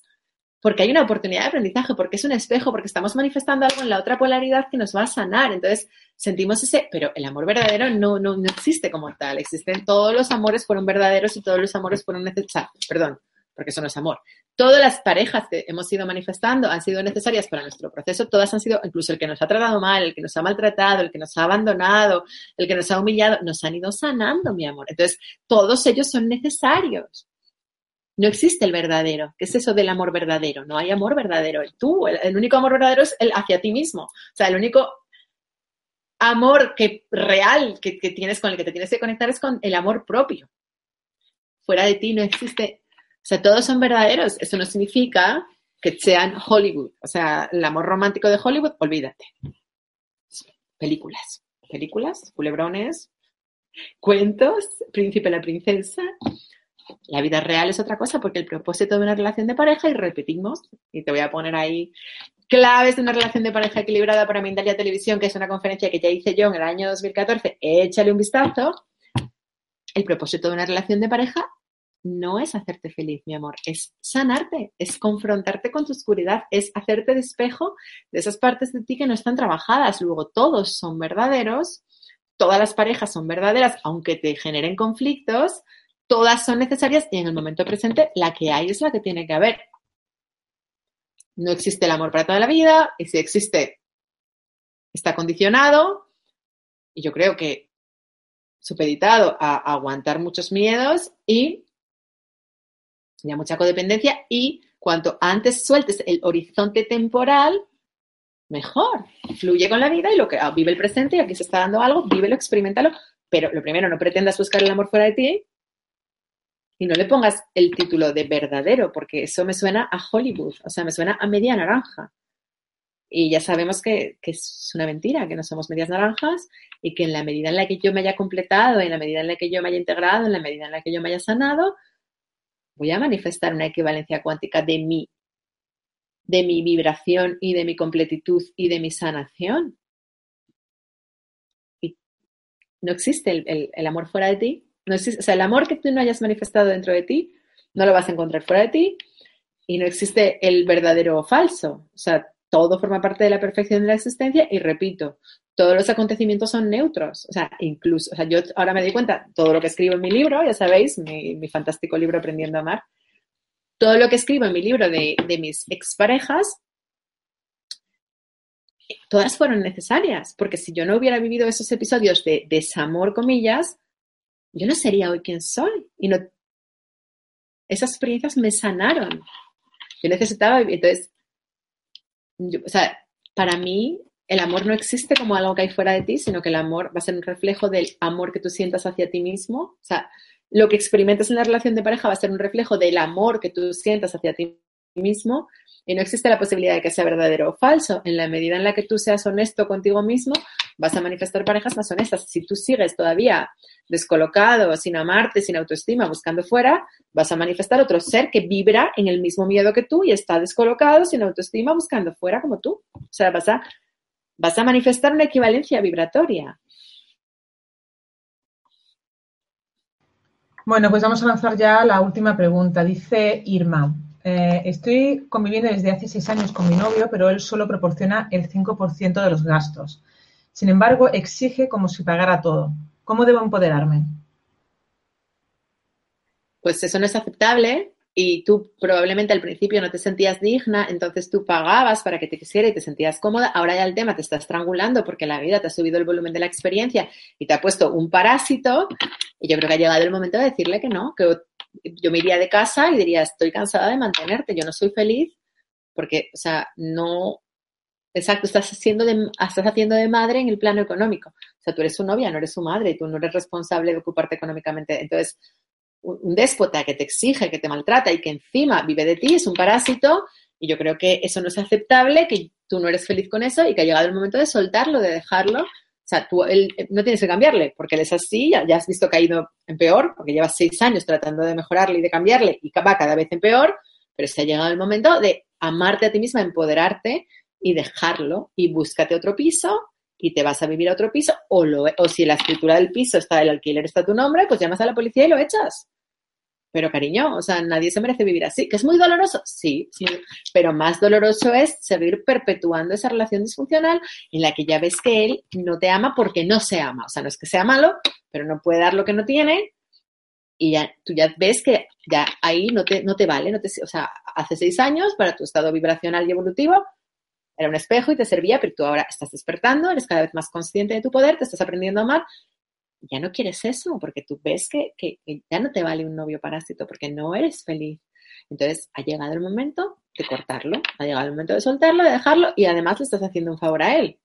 porque hay una oportunidad de aprendizaje, porque es un espejo, porque estamos manifestando algo en la otra polaridad que nos va a sanar. Entonces, sentimos ese, pero el amor verdadero no, no, no existe como tal. Existen todos los amores fueron verdaderos y todos los amores fueron necesarios. Perdón, porque eso no es amor. Todas las parejas que hemos ido manifestando han sido necesarias para nuestro proceso, todas han sido, incluso el que nos ha tratado mal, el que nos ha maltratado, el que nos ha abandonado, el que nos ha humillado, nos han ido sanando, mi amor. Entonces, todos ellos son necesarios. No existe el verdadero. ¿Qué es eso del amor verdadero? No hay amor verdadero. Tú, el, único amor verdadero es el hacia ti mismo. O sea, el único amor que, real que, tienes con el que te tienes que conectar es con el amor propio. Fuera de ti no existe. O sea, todos son verdaderos. Eso no significa que sean Hollywood. O sea, el amor romántico de Hollywood, olvídate. Películas. Películas, culebrones, cuentos, príncipe la princesa, la vida real es otra cosa porque el propósito de una relación de pareja, y repetimos, y te voy a poner ahí claves de una relación de pareja equilibrada para Mindalia Televisión, que es una conferencia que ya hice yo en el año 2014, échale un vistazo. El propósito de una relación de pareja no es hacerte feliz, mi amor, es sanarte, es confrontarte con tu oscuridad, es hacerte despejo de esas partes de ti que no están trabajadas. Luego, todos son verdaderos, todas las parejas son verdaderas, aunque te generen conflictos, todas son necesarias y en el momento presente la que hay es la que tiene que haber. No existe el amor para toda la vida y si existe, está condicionado y yo creo que supeditado a, aguantar muchos miedos y mucha codependencia y cuanto antes sueltes el horizonte temporal, mejor. Fluye con la vida y lo que ah, vive el presente y aquí se está dando algo, vívelo, experimentalo, pero lo primero, no pretendas buscar el amor fuera de ti y no le pongas el título de verdadero, porque eso me suena a Hollywood, o sea, me suena a media naranja. Y ya sabemos que, es una mentira, que no somos medias naranjas y que en la medida en la que yo me haya completado, en la medida en la que yo me haya integrado, en la medida en la que yo me haya sanado, voy a manifestar una equivalencia cuántica de mi, de mi vibración y de mi completitud y de mi sanación. Y no existe el amor fuera de ti, o sea, el amor que tú no hayas manifestado dentro de ti, no lo vas a encontrar fuera de ti y no existe el verdadero o falso. O sea, todo forma parte de la perfección de la existencia y repito, todos los acontecimientos son neutros. O sea, incluso, o sea, yo ahora me doy cuenta, todo lo que escribo en mi libro, ya sabéis, mi, fantástico libro Aprendiendo a Amar, todo lo que escribo en mi libro de, de mis exparejas, todas fueron necesarias, porque si yo no hubiera vivido esos episodios de desamor, comillas, yo no sería hoy quien soy. Y no, esas experiencias me sanaron. Yo necesitaba, entonces, o sea, para mí el amor no existe como algo que hay fuera de ti, sino que el amor va a ser un reflejo del amor que tú sientas hacia ti mismo. O sea, lo que experimentas en la relación de pareja va a ser un reflejo del amor que tú sientas hacia ti mismo y no existe la posibilidad de que sea verdadero o falso. En la medida en la que tú seas honesto contigo mismo, vas a manifestar parejas más honestas. Si tú sigues todavía descolocado, sin amarte, sin autoestima, buscando fuera, vas a manifestar otro ser que vibra en el mismo miedo que tú y está descolocado, sin autoestima, buscando fuera como tú. O sea, vas a, manifestar una equivalencia vibratoria. Bueno, pues vamos a lanzar ya la última pregunta. Dice Irma, eh, estoy conviviendo desde hace seis años con mi novio, pero él solo proporciona el 5% de los gastos. Sin embargo, exige como si pagara todo. ¿Cómo debo empoderarme? Pues eso no es aceptable y tú probablemente al principio no te sentías digna, entonces tú pagabas para que te quisiera y te sentías cómoda. Ahora ya el tema te está estrangulando porque la vida te ha subido el volumen de la experiencia y te ha puesto un parásito. Y yo creo que ha llegado el momento de decirle que no, que yo me iría de casa y diría, estoy cansada de mantenerte, yo no soy feliz porque, o sea, no, exacto, estás haciendo de, estás haciendo de madre en el plano económico. O sea, tú eres su novia, no eres su madre y tú no eres responsable de ocuparte económicamente. Entonces, un déspota que te exige, que te maltrata y que encima vive de ti es un parásito y yo creo que eso no es aceptable, que tú no eres feliz con eso y que ha llegado el momento de soltarlo, de dejarlo o sea, tú él, eh, no tienes que cambiarle, porque él es así, ya, has visto que ha ido en peor, porque llevas seis años tratando de mejorarle y de cambiarle y va cada vez en peor, pero se ha llegado el momento de amarte a ti misma, empoderarte y dejarlo y búscate otro piso y te vas a vivir a otro piso o, lo, o si la escritura del piso está, el alquiler está tu nombre, pues llamas a la policía y lo echas. Pero cariño, o sea, nadie se merece vivir así. ¿Que es muy doloroso? Sí, sí, pero más doloroso es seguir perpetuando esa relación disfuncional en la que ya ves que él no te ama porque no se ama. O sea, no es que sea malo, pero no puede dar lo que no tiene y ya tú ya ves que ya ahí no te, no te vale. No te, o sea, hace seis años para tu estado vibracional y evolutivo era un espejo y te servía, pero tú ahora estás despertando, eres cada vez más consciente de tu poder, te estás aprendiendo a amar ya no quieres eso, porque tú ves que, ya no te vale un novio parásito, porque no eres feliz. Entonces, ha llegado el momento de cortarlo, ha llegado el momento de soltarlo, de dejarlo, y además le estás haciendo un favor a él.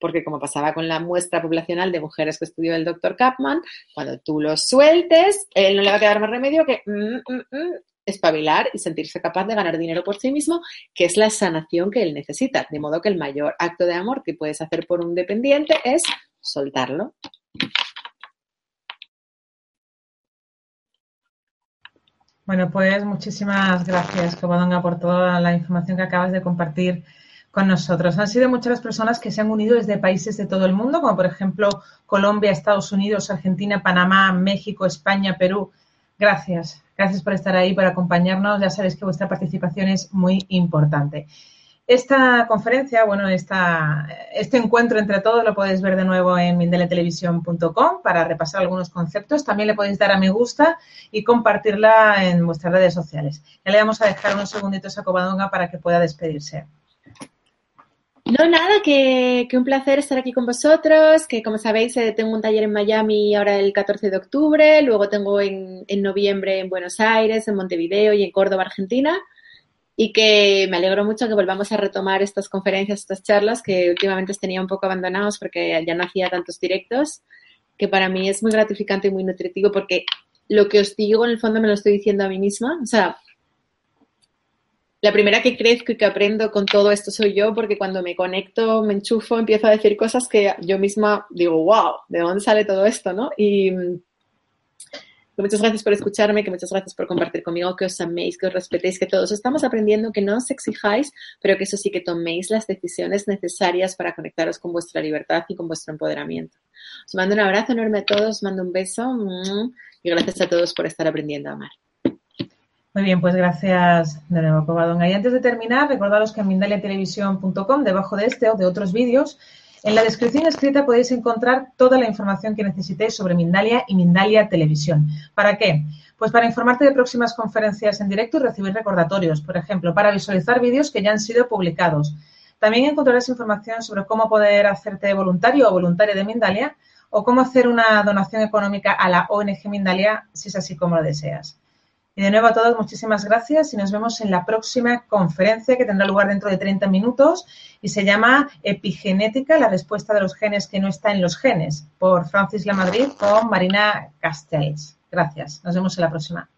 Porque como pasaba con la muestra poblacional de mujeres que estudió el doctor Kapman, cuando tú lo sueltes, él no le va a quedar más remedio que mm, mm, mm, espabilar y sentirse capaz de ganar dinero por sí mismo, que es la sanación que él necesita. De modo que el mayor acto de amor que puedes hacer por un dependiente es soltarlo. Bueno, pues muchísimas gracias, Covadonga, por toda la información que acabas de compartir con nosotros. Han sido muchas las personas que se han unido desde países de todo el mundo, como por ejemplo Colombia, Estados Unidos, Argentina, Panamá, México, España, Perú. Gracias. Gracias por estar ahí, por acompañarnos. Ya sabéis que vuestra participación es muy importante. Esta conferencia, bueno, esta, este encuentro entre todos lo podéis ver de nuevo en mindeletelevisión.com para repasar algunos conceptos. También le podéis dar a me gusta y compartirla en vuestras redes sociales. Ya le vamos a dejar unos segunditos a Covadonga para que pueda despedirse. No, nada, que, un placer estar aquí con vosotros, que como sabéis eh, tengo un taller en Miami ahora el 14 de octubre, luego tengo en, en noviembre en Buenos Aires, en Montevideo y en Córdoba, Argentina y que me alegro mucho que volvamos a retomar estas conferencias, estas charlas que últimamente tenía un poco abandonados porque ya no hacía tantos directos, que para mí es muy gratificante y muy nutritivo porque lo que os digo en el fondo me lo estoy diciendo a mí misma. O sea, la primera que crezco y que aprendo con todo esto soy yo porque cuando me conecto, me enchufo, empiezo a decir cosas que yo misma digo, wow, ¿de dónde sale todo esto? ¿no? Y muchas gracias por escucharme, que muchas gracias por compartir conmigo, que os améis, que os respetéis, que todos estamos aprendiendo, que no os exijáis, pero que eso sí que toméis las decisiones necesarias para conectaros con vuestra libertad y con vuestro empoderamiento. Os mando un abrazo enorme a todos, os mando un beso y gracias a todos por estar aprendiendo a amar. Muy bien, pues gracias de nuevo, Covadonga. Y antes de terminar, recordaros que en mindaliatelevisión.com, debajo de este o de otros vídeos, en la descripción escrita podéis encontrar toda la información que necesitéis sobre Mindalia y Mindalia Televisión. ¿Para qué? Pues para informarte de próximas conferencias en directo y recibir recordatorios, por ejemplo, para visualizar vídeos que ya han sido publicados. También encontrarás información sobre cómo poder hacerte voluntario o voluntaria de Mindalia o cómo hacer una donación económica a la ONG Mindalia si es así como lo deseas. Y de nuevo a todos, muchísimas gracias y nos vemos en la próxima conferencia que tendrá lugar dentro de 30 minutos y se llama Epigenética, la respuesta de los genes que no está en los genes, por Francis Lamadrid con Marina Castells. Gracias. Nos vemos en la próxima.